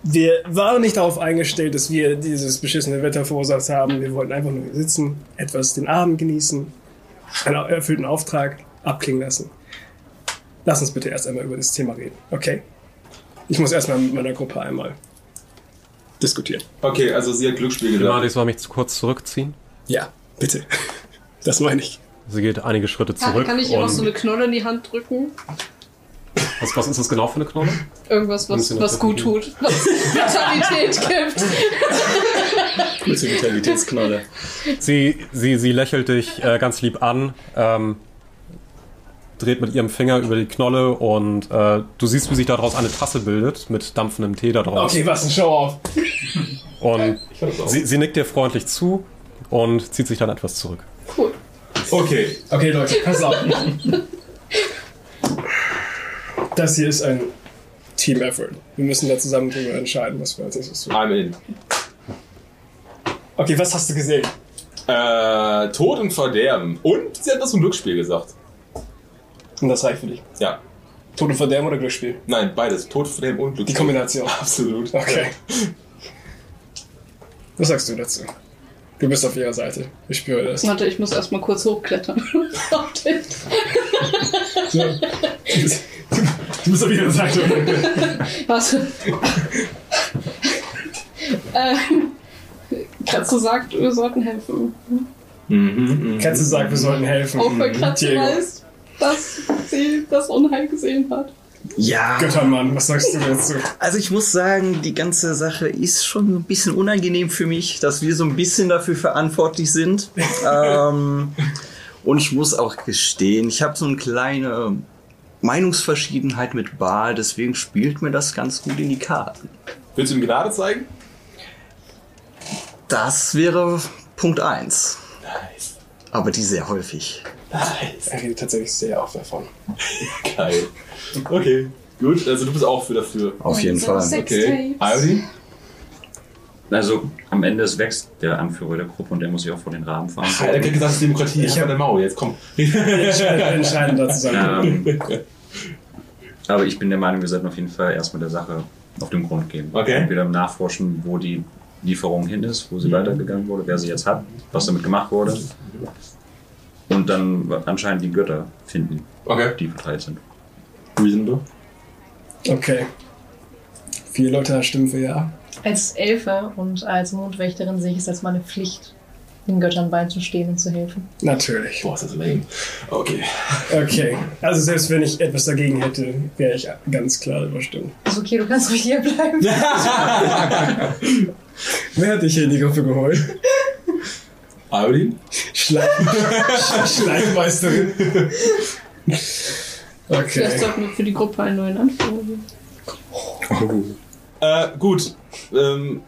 Wir waren nicht darauf eingestellt, dass wir dieses beschissene Wetter verursacht haben. Wir wollten einfach nur hier sitzen, etwas den Abend genießen, einen erfüllten Auftrag abklingen lassen. Lass uns bitte erst einmal über das Thema reden, okay? Ich muss erstmal mit meiner Gruppe einmal diskutieren. Okay, also sie hat Glücksspiel gesagt. Gemadi soll mich zu kurz zurückziehen. Ja, bitte. Das meine ich. Sie geht einige Schritte Kann, zurück. kann ich ihr auch und- so eine Knolle in die Hand drücken? Was, was ist das genau für eine Knolle? Irgendwas, was, was gut tut, was Vitalität gibt. Kurze Vitalitätsknolle. Sie, sie, sie lächelt dich äh, ganz lieb an, ähm, dreht mit ihrem Finger über die Knolle und äh, du siehst, wie sich daraus eine Tasse bildet mit dampfendem Tee daraus. Okay, was ein Show-off. Und sie, sie nickt dir freundlich zu und zieht sich dann etwas zurück. Cool. Okay. Okay, Leute, pass auf. Das hier ist ein Team-Effort. Wir müssen da zusammen drüber entscheiden, was wir als nächstes tun. I'm in. Okay, was hast du gesehen? Äh, Tod und Verderben. Und sie hat was vom Glücksspiel gesagt. Und das reicht für dich. Ja. Tod und Verderben oder Glücksspiel? Nein, beides. Tod, Verderben und Glück. Die Kombination. Absolut. Okay. Was sagst du dazu? Du bist auf ihrer Seite. Ich spüre das. Warte, ich muss erstmal kurz hochklettern. So. Du bist auf ihrer Seite. Warte. ähm, Katze sagt, wir sollten helfen. Mhm, mhm. Katze sagt, wir sollten helfen. Auch weil Katze Diego. weiß, dass sie das Unheil gesehen hat. Ja. Göttermann, was sagst du dazu? Also ich muss sagen, die ganze Sache ist schon ein bisschen unangenehm für mich, dass wir so ein bisschen dafür verantwortlich sind. ähm, und ich muss auch gestehen, ich habe so eine kleine Meinungsverschiedenheit mit Baal, deswegen spielt mir das ganz gut in die Karten. Willst du ihm Gnade zeigen? Das wäre Punkt 1. Nice. Aber die sehr häufig. Nice. Er redet tatsächlich sehr oft davon. Geil. Okay. Gut, also du bist auch für dafür. Auf jeden Fall. Okay. Also am Ende ist wächst der Anführer der Gruppe und der muss sich auch vor den Rahmen fahren. Er hat gesagt, das ist Demokratie. Ich habe hab- eine Mauer. Jetzt komm. Entscheidend dazu sagen. Ähm, aber ich bin der Meinung, wir sollten auf jeden Fall erstmal der Sache auf den Grund gehen. Okay. Entweder nachforschen, wo die Lieferung hin ist, wo sie weitergegangen wurde, wer sie jetzt hat, was damit gemacht wurde. Und dann anscheinend die Götter finden, Okay. die verteilt sind. Reasonable. Okay. Vier Leute stimmen für ja. Als Elfe und als Mondwächterin sehe ich es als meine Pflicht, den Göttern beizustehen und zu helfen. Natürlich. Boah, ist das lame. Okay. Okay. Also selbst wenn ich etwas dagegen hätte, wäre ich ganz klar überstimmt. Ist okay, du kannst ruhig hier bleiben. Wer hat dich hier in die Gruppe geholt? Schleif Schleifmeisterin. Vielleicht Okay. sollten wir für die Gruppe einen neuen Anführer wählen. Äh, gut. Ähm,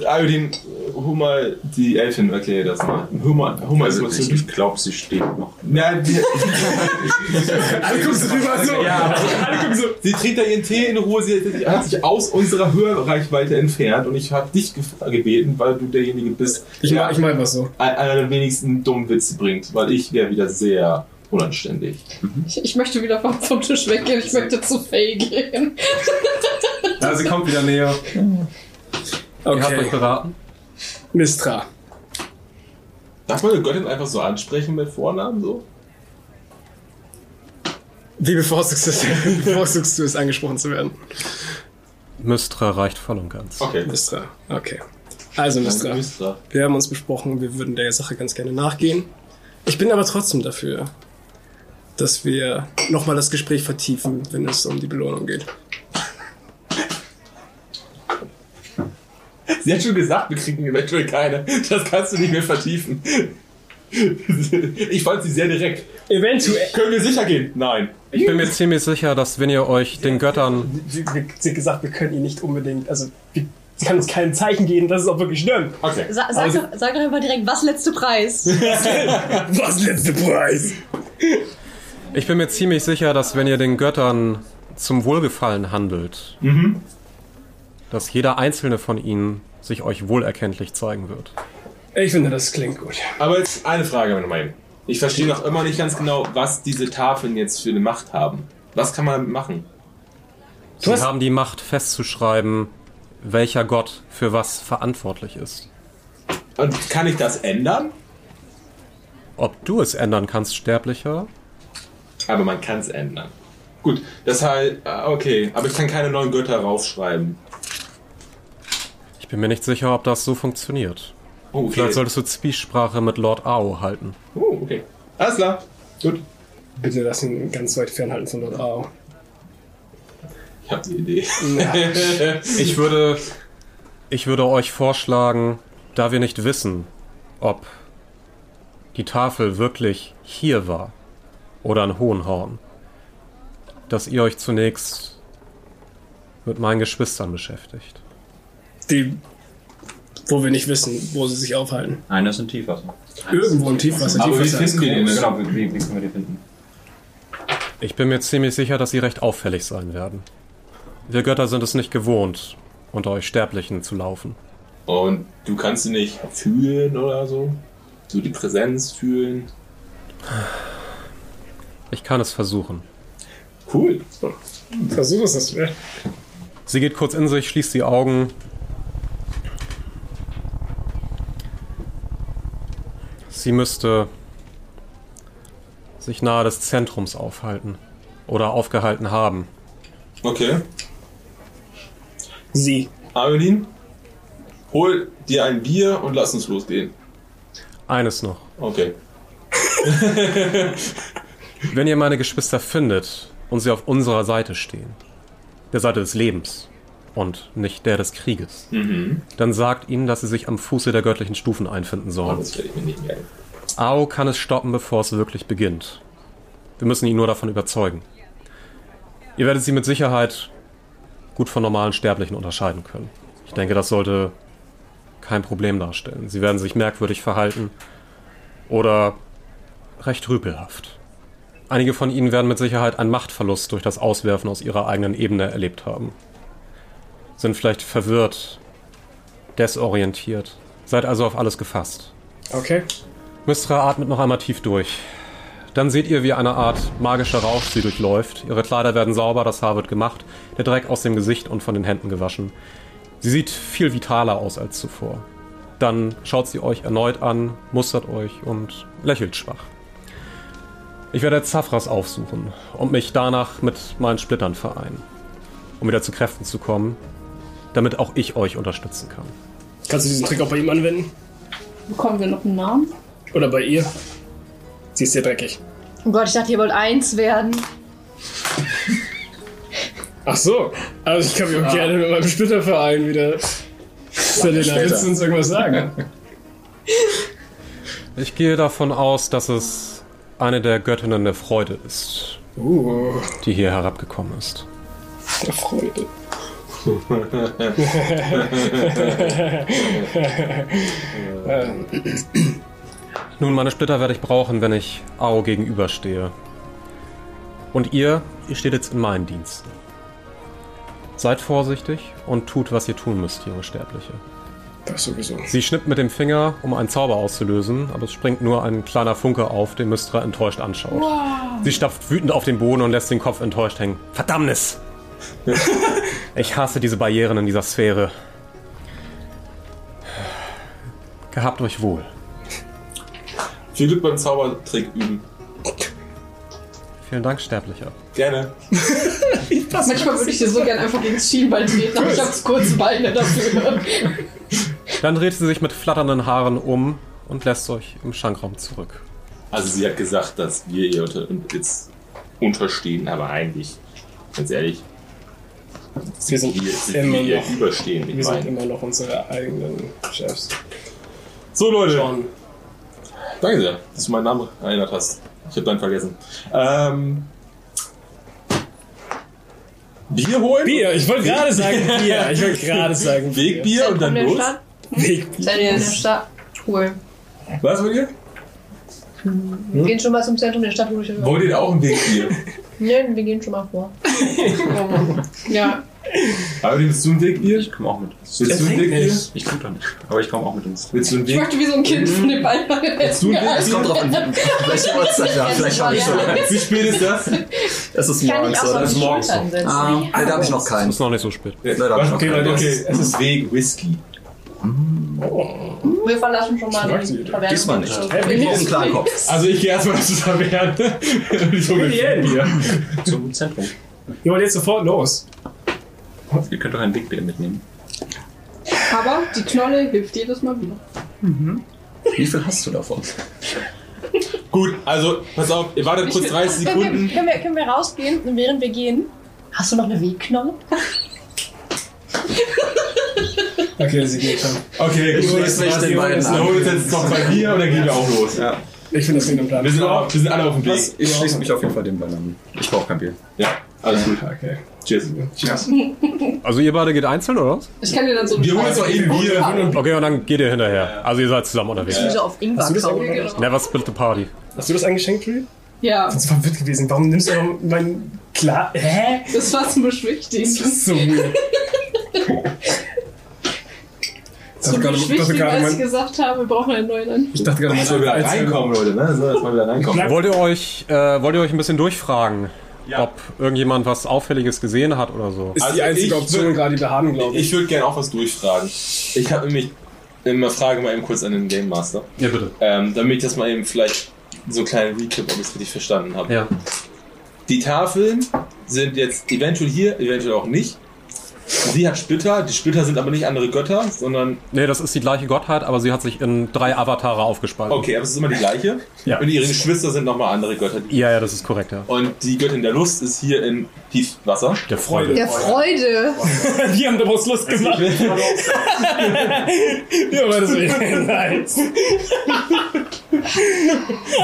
Iodine, hol mal die Elfin, erkläre das mal. Hol mal, hol mal Also ich, zu. ich glaube, sie steht noch. Ja, die, Alle gucken so rüber so. Ja. Alle gucken so. sie trinkt da ihren Tee in Ruhe, sie hat sich aus unserer Hörreichweite entfernt und ich habe dich gebeten, weil du derjenige bist, Ich der ich einfach so. ein- einer der wenigsten dummen Witze bringt, weil ich wäre wieder sehr unanständig. Ich, ich möchte wieder vom, vom Tisch weggehen. Ich möchte zu Faye gehen. Ja, sie kommt wieder näher. Ihr habt euch Okay. beraten. Mistra. Darf man eine Göttin einfach so ansprechen mit Vornamen so? Wie bevorzugst du es, bevorzugst du es, angesprochen zu werden? Mystra reicht voll und ganz. Okay. Mistra. Okay. Also Mistra. Mystra. Wir haben uns besprochen, wir würden der Sache ganz gerne nachgehen. Ich bin aber trotzdem dafür, dass wir nochmal das Gespräch vertiefen, wenn es um die Belohnung geht. Sie hat schon gesagt, wir kriegen eventuell keine. Das kannst du nicht mehr vertiefen. Ich fand sie sehr direkt. Eventuell. Können wir sicher gehen? Nein. Ich bin mir ziemlich sicher, dass wenn ihr euch den Göttern Sie, sie hat gesagt, wir können ihn nicht unbedingt, also wir, sie kann uns kein Zeichen geben, dass es auch wirklich stimmt. Okay. Sa sag, Also- doch, sag doch einfach direkt, was letzte Preis? Was letzte Preis? Ich bin mir ziemlich sicher, dass wenn ihr den Göttern zum Wohlgefallen handelt, dass jeder einzelne von ihnen sich euch wohlerkenntlich zeigen wird. Ich finde, das klingt gut. Aber jetzt eine Frage nochmal. Ich verstehe noch immer nicht ganz genau, was diese Tafeln jetzt für eine Macht haben. Was kann man damit machen? Sie hast- haben die Macht festzuschreiben, welcher Gott für was verantwortlich ist. Und kann ich das ändern? Ob du es ändern kannst, Sterblicher? Aber man kann es ändern. Gut, das heißt, äh, okay, aber ich kann keine neuen Götter raufschreiben. Ich bin mir nicht sicher, ob das so funktioniert. Oh, okay. Vielleicht solltest du Zwiesprache mit Lord Ao halten. Oh, okay. Alles klar. Gut. Bitte lass ihn ganz weit fernhalten von dort. Au. Ich habe die Idee. Ich würde, ich würde euch vorschlagen, da wir nicht wissen, ob die Tafel wirklich hier war oder ein Hohenhorn, dass ihr euch zunächst mit meinen Geschwistern beschäftigt. Die, wo wir nicht wissen, wo sie sich aufhalten. Einer ist in Tiefwasser. Irgendwo im Tiefwasser. Aber wie Tiefwasser ist finden wir den? Genau, wie, wie können wir die finden? Ich bin mir ziemlich sicher, dass sie recht auffällig sein werden. Wir Götter sind es nicht gewohnt, unter euch Sterblichen zu laufen. Und du kannst sie nicht fühlen oder so? So die Präsenz fühlen? Ich kann es versuchen. Cool. Versuch es, das wäre. Sie geht kurz in sich, schließt die Augen. Sie müsste sich nahe des Zentrums aufhalten oder aufgehalten haben. Okay. Sie. Arvelin, hol dir ein Bier und lass uns losgehen. Eines noch. Okay. Wenn ihr meine Geschwister findet und sie auf unserer Seite stehen, der Seite des Lebens und nicht der des Krieges, dann sagt ihnen, dass sie sich am Fuße der göttlichen Stufen einfinden Oh, sollen. das werde ich mir nicht merken. Ao kann es stoppen, bevor es wirklich beginnt. Wir müssen ihn nur davon überzeugen. Ihr werdet sie mit Sicherheit gut von normalen Sterblichen unterscheiden können. Ich denke, das sollte kein Problem darstellen. Sie werden sich merkwürdig verhalten oder recht rüpelhaft. Einige von ihnen werden mit Sicherheit einen Machtverlust durch das Auswerfen aus ihrer eigenen Ebene erlebt haben. Sind vielleicht verwirrt, desorientiert. Seid also auf alles gefasst. Okay. Mystra atmet noch einmal tief durch. Dann seht ihr, wie eine Art magischer Rausch sie durchläuft. Ihre Kleider werden sauber, das Haar wird gemacht, der Dreck aus dem Gesicht und von den Händen gewaschen. Sie sieht viel vitaler aus als zuvor. Dann schaut sie euch erneut an, mustert euch und lächelt schwach. Ich werde Zafras aufsuchen und mich danach mit meinen Splittern vereinen, um wieder zu Kräften zu kommen, damit auch ich euch unterstützen kann. Kannst du diesen Trick auch bei ihm anwenden? Bekommen wir noch einen Namen? Oder bei ihr? Sie ist sehr dreckig. Oh Gott, ich dachte, ihr wollt eins werden. Ach so. Also ich kann mich auch gerne mit meinem Splitterverein wieder. Selena, willst du uns irgendwas sagen? Ich gehe davon aus, dass es eine der Göttinnen der Freude ist, Uh, die hier herabgekommen ist. der Freude. Nun, meine Splitter werde ich brauchen, wenn ich Ao gegenüberstehe. Und ihr, ihr steht jetzt in meinen Diensten. Seid vorsichtig und tut, was ihr tun müsst, junge Sterbliche. Das sowieso. Sie schnippt mit dem Finger, um einen Zauber auszulösen, aber es springt nur ein kleiner Funke auf, den Mystra enttäuscht anschaut. Sie stapft wütend auf den Boden und lässt den Kopf enttäuscht hängen. Verdammnis! Ich hasse diese Barrieren in dieser Sphäre. Gehabt euch wohl. Viel Glück beim Zaubertrick üben. Vielen Dank, Sterblicher. Gerne. Manchmal würde ich dir so gerne einfach gegen das Schienbein treten, aber ich habe kurze Beine dafür. Dann dreht sie sich mit flatternden Haaren um und lässt euch im Schankraum zurück. Also sie hat gesagt, dass wir ihr unter, jetzt unterstehen, aber eigentlich, ganz ehrlich, Wir sind wir, sind immer wir ihr noch, überstehen. Ich wir sind meine. immer noch unsere eigenen Chefs. So Leute, John. danke sehr, dass du meinen Namen erinnert hast. Ich habe deinen vergessen. Ähm, Bier holen? Bier, ich wollte gerade sagen Bier. Ich wollte gerade sagen Wegbier und dann los? Wegbier. Zentrum der Stadt. Cool. Was wollt ihr? Wir gehen schon mal zum Zentrum der Stadt, wo ich Wollt ihr da auch ein Wegbier? Nee, wir gehen schon mal vor. Ja, Aber willst du ein Wegbier? Ich komme auch mit. Willst du ein Wegbier? Ich tue da nicht. Aber ich komme auch mit ins. Willst du ein ich Weg? möchte wie so ein Kind von dem Ball Willst du ein Es kommt drauf an, welche Uhrzeit da. Vielleicht habe ich schon. Wie spät ist das? Es ist ich morgens, oder? auf die morgens. Ah, da habe ich noch keinen. Ist noch nicht so spät. Ich Okay, Leute, okay. Es ist Weg Whisky. Wir verlassen schon mal die. Taverne. Diesmal nicht. Hey, Ich einen klaren Kopf. Also ich gehe erstmal zu Taverne. ein Bier. Zum Zentrum. Wir wollen jetzt sofort los. Ihr könnt doch ein Wegbier mitnehmen. aber die Knolle hilft jedes Mal wieder. Wie viel hast du davon? Gut, also pass auf, ihr wartet kurz 30 Können wir, Sekunden. können, wir, können wir rausgehen und während wir gehen? Hast du noch eine Wegknolle? Okay, sie geht schon. Okay, Ich gut. schließe mich den beiden Dann an. uns jetzt noch bei Bier oder gehen wir auch los? Ja. Ich finde das klingt im Plan. Wir sind, auch, wir sind alle auf dem Weg. Ich schließe mich auf jeden Fall dem beiden an. Ich brauche kein Bier. Ja, alles gut. Okay. Cheers. Also ihr beide geht einzeln, oder was? Ich kann dir dann so Wir holen uns doch eben Bier. Okay, und dann geht ihr hinterher. Also ihr seid zusammen unterwegs. Ich so auf Ingwer so. Never split the party. Hast du das eingeschenkt, Julie? Ja, Das war verwirrt gewesen. Warum nimmst du auch mein. Klar. Hä? das war zum Beschwichtigen. Das ist so weird. Zu gerade- ich dachte gerade, als ich gesagt habe, wir brauchen einen neuen Anbieter. Ich dachte gerade, Jetzt mal wieder reinkommen, Leute, ne? So, jetzt mal wieder reinkommen. Wollt ihr euch, äh, wollt ihr euch ein bisschen durchfragen, ob irgendjemand was Auffälliges gesehen hat oder so? Ist Also die einzige Option würd- gerade, die wir haben, glaube ich. Ich würde gerne auch was durchfragen. Ich habe nämlich immer Frage mal eben kurz an den Game Master. Ja, bitte. Ähm, damit ich das mal eben vielleicht so einen kleinen Recap, ob ich es richtig verstanden habe. Ja. Die Tafeln sind jetzt eventuell hier, eventuell auch nicht. Sie hat Splitter, die Splitter sind aber nicht andere Götter, sondern. Nee, das ist die gleiche Gottheit, aber sie hat sich in drei Avatare aufgespalten. Okay, aber es ist immer die gleiche. Ja. Und ihre Geschwister sind nochmal andere Götter. Ja, ja, das ist korrekt, ja. Und die Göttin der Lust ist hier in Tiefwasser. Der Freude. Der Freude. Die haben daraus Lust gemacht. ja, aber das wäre nice.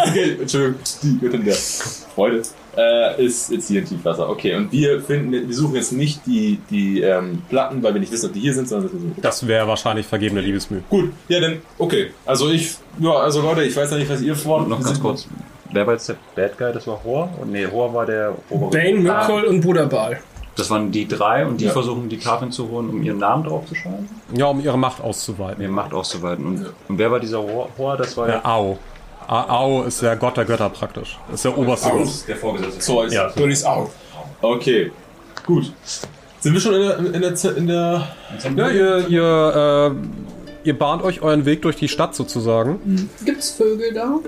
Okay, Entschuldigung, die Göttin der Freude äh, ist jetzt hier in Tiefwasser. Okay, und wir finden, wir suchen jetzt nicht die, die ähm, Platten, weil wir nicht wissen, ob die hier sind, sondern wir suchen. Das wäre wahrscheinlich vergebene Liebesmühe. Gut, ja, dann, okay. Also ich, ja, also Leute, ich weiß ja nicht, was ihr vor. Noch ganz kurz. Wer war jetzt der Bad Guy? Das war Hor? Und nee, Hor war der obere. Bane, Myrkol und Buddha-Ball. Das waren die drei und die Ja. versuchen die Tafeln zu holen, um ihren Namen drauf zu schreiben. Ja, um ihre Macht auszuweiten. Ihre Macht auszuweiten. Und, und wer war dieser Hor? Das war Der Au. A- Au ist der Gott der Götter praktisch. ist der oberste Gott. der Vorgesetzte. So, als, Ja. Dullis auch. Okay, gut. Sind wir schon in der, in der, in der Ja, ihr, ihr, äh, ihr bahnt euch euren Weg durch die Stadt sozusagen. Gibt's Vögel da?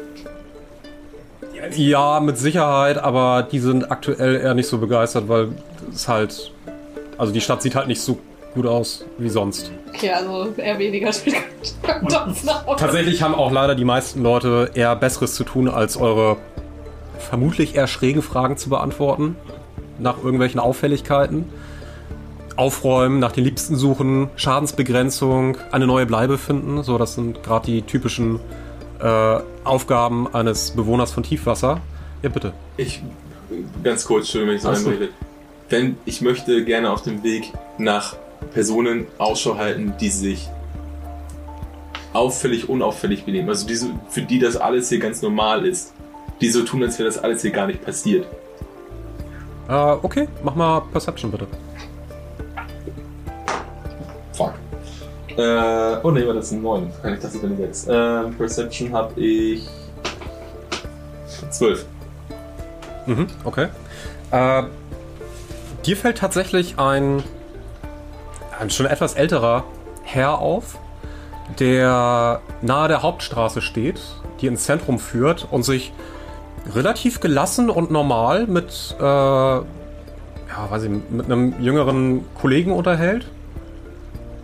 Ja, mit Sicherheit, aber die sind aktuell eher nicht so begeistert, weil es halt. Also die Stadt sieht halt nicht so gut aus wie sonst. Okay, also eher weniger Topfnau. Tatsächlich haben auch leider die meisten Leute eher Besseres zu tun, als eure vermutlich eher schrägen Fragen zu beantworten. Nach irgendwelchen Auffälligkeiten. Aufräumen, nach den Liebsten suchen, Schadensbegrenzung, eine neue Bleibe finden. So, das sind gerade die typischen äh, Aufgaben eines Bewohners von Tiefwasser. Ja, bitte. Ich, ganz kurz, schön, wenn ich so einrede. Wenn, ich möchte gerne auf dem Weg nach Personen Ausschau halten, die sich auffällig, unauffällig benehmen. Also diese, für die das alles hier ganz normal ist. Die so tun, als wäre das alles hier gar nicht passiert. Äh, okay, mach mal Perception bitte. Fuck. Äh, oh ne, war das ein 9. Kann ich das über eine 6. Äh, Perception habe ich 12. Mhm, okay. Äh, dir fällt tatsächlich ein, ein schon etwas älterer Herr auf, der nahe der Hauptstraße steht, die ins Zentrum führt und sich relativ gelassen und normal mit, äh, ja, weiß ich, mit einem jüngeren Kollegen unterhält.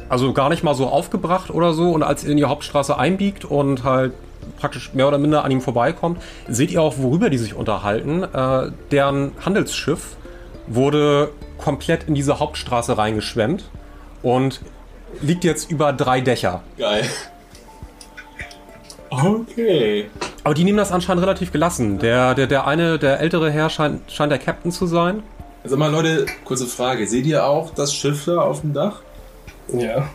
Also gar nicht mal so aufgebracht oder so. Und als ihr in die Hauptstraße einbiegt und halt praktisch mehr oder minder an ihm vorbeikommt, seht ihr auch, worüber die sich unterhalten. Äh, deren Handelsschiff wurde komplett in diese Hauptstraße reingeschwemmt und liegt jetzt über drei Dächer. Geil. Okay. Aber die nehmen das anscheinend relativ gelassen. Der, der, der eine, der ältere Herr scheint, scheint der Captain zu sein. Also mal Leute, kurze Frage. Seht ihr auch das Schiff da auf dem Dach? Ja.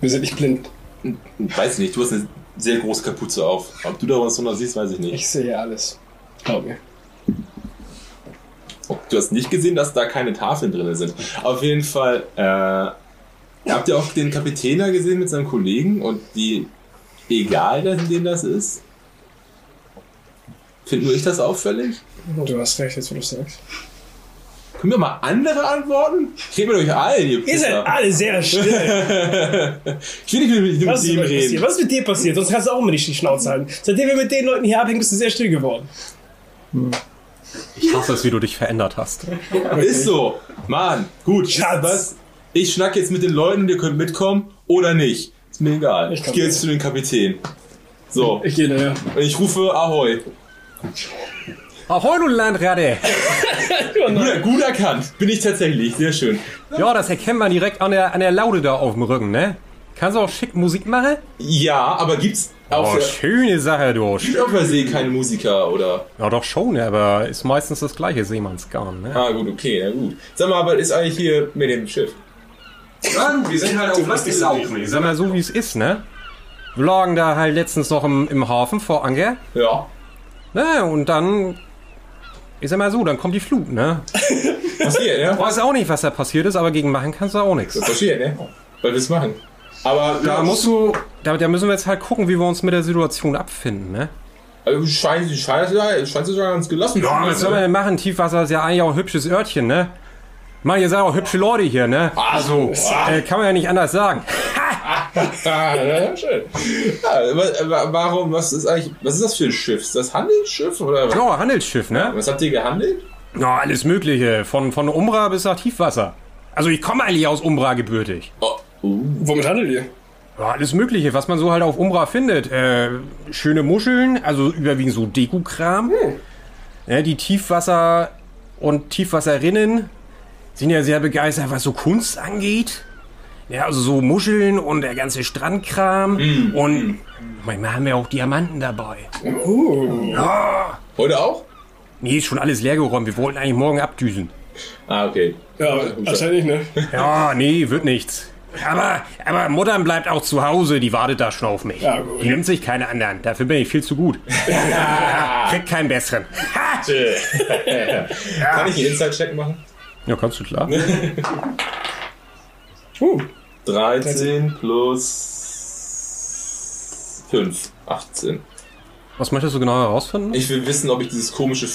Wir sind nicht blind. Weiß nicht, du hast eine sehr große Kapuze auf. Ob du da was drunter siehst, weiß ich nicht. Ich sehe alles. Glaub mir. Du hast nicht gesehen, dass da keine Tafeln drin sind. Auf jeden Fall, äh, habt ihr auch den Kapitän da gesehen mit seinem Kollegen und wie egal, dass- dem das ist? Find nur ich das auffällig? Du hast recht, jetzt wo du sagst. Können wir mal andere antworten? Ich rede mit euch allen, ihr Ihr seid alle sehr still. Ich will nicht mit, mit Was ist, ihm mit euch passiert? reden. Was ist mit dir passiert? Sonst kannst du auch immer nicht die Schnauze halten. Seitdem wir mit den Leuten hier abhängen, bist du sehr still geworden. Ich hasse es, wie du dich verändert hast. Ist so. Mann, gut. Schatz. Was? Ich schnack jetzt mit den Leuten, ihr könnt mitkommen oder nicht. Ist mir egal. Ich Ich, gehe jetzt zu dem Kapitän. So. Ich gehe daher. Und ich rufe Ahoi. Ahoi, du Landratte! Gut, gut erkannt. Bin ich tatsächlich. Sehr schön. Ja, das erkennt man direkt an der, an der Laude da auf dem Rücken, ne? Kannst du auch schick Musik machen? Ja, aber gibt's auf, Oh, schöne Sache, du. gibt's auf der See keine Musiker oder? Ja, doch schon, aber ist meistens das gleiche Seemannsgarn, ne? Ah, gut, okay, na gut. Sag mal, was ist eigentlich hier mit dem Schiff? Mann, wir sind halt auf Land gelaufen. Ich sag mal so, wie es ist, ne? Wir lagen da halt letztens noch im, im Hafen vor Anker. Ja. Ne, und dann. Ich sag mal so, dann kommt die Flut, ne? Passiert, ja? Weiß auch nicht, was da passiert ist, aber gegen machen kannst du auch nichts. Passiert, ne? Was willst du machen? Aber Da ja, musst du, da, da müssen wir jetzt halt gucken, wie wir uns mit der Situation abfinden, ne? also scheint, scheint, scheint, scheint sie sogar ganz gelassen. Ja, was soll man denn machen? Tiefwasser ist ja eigentlich auch ein hübsches Örtchen, ne? Mann, ihr seid auch hübsche Leute hier, ne? Also, äh, kann man ja nicht anders sagen. Ja, schön. Ja, wa- wa- warum, was ist eigentlich, was ist das für ein Schiff? Ist das Handelsschiff oder was? Ja, Handelsschiff, ne? Was habt ihr gehandelt? Ja, alles Mögliche. Von, von Umbra bis nach Tiefwasser. Also, ich komme eigentlich aus Umbra gebürtig. Oh, uh, Womit handelt ihr? Ja, alles Mögliche, was man so halt auf Umbra findet. Äh, schöne Muscheln, also überwiegend so Dekokram. Ja, die Tiefwasser und Tiefwasserinnen sind ja sehr begeistert, was so Kunst angeht. Ja, also so Muscheln und der ganze Strandkram. Und manchmal haben wir auch Diamanten dabei. heute auch? Nee, ist schon alles leergeräumt. Wir wollten eigentlich morgen abdüsen. Ah, okay. Ja, wahrscheinlich, ne? Ja, nee, wird nichts. Aber, aber Muttern bleibt auch zu Hause, die wartet da schon auf mich. Ja, gut. Die nimmt sich keine anderen. Dafür bin ich viel zu gut. Ja, kriegt keinen besseren. Ha! Kann ich einen Inside-Check machen? Ja, kannst du klar. Uh, 13 plus 5, 18. Was möchtest du genau herausfinden? Ich will wissen, ob ich dieses komische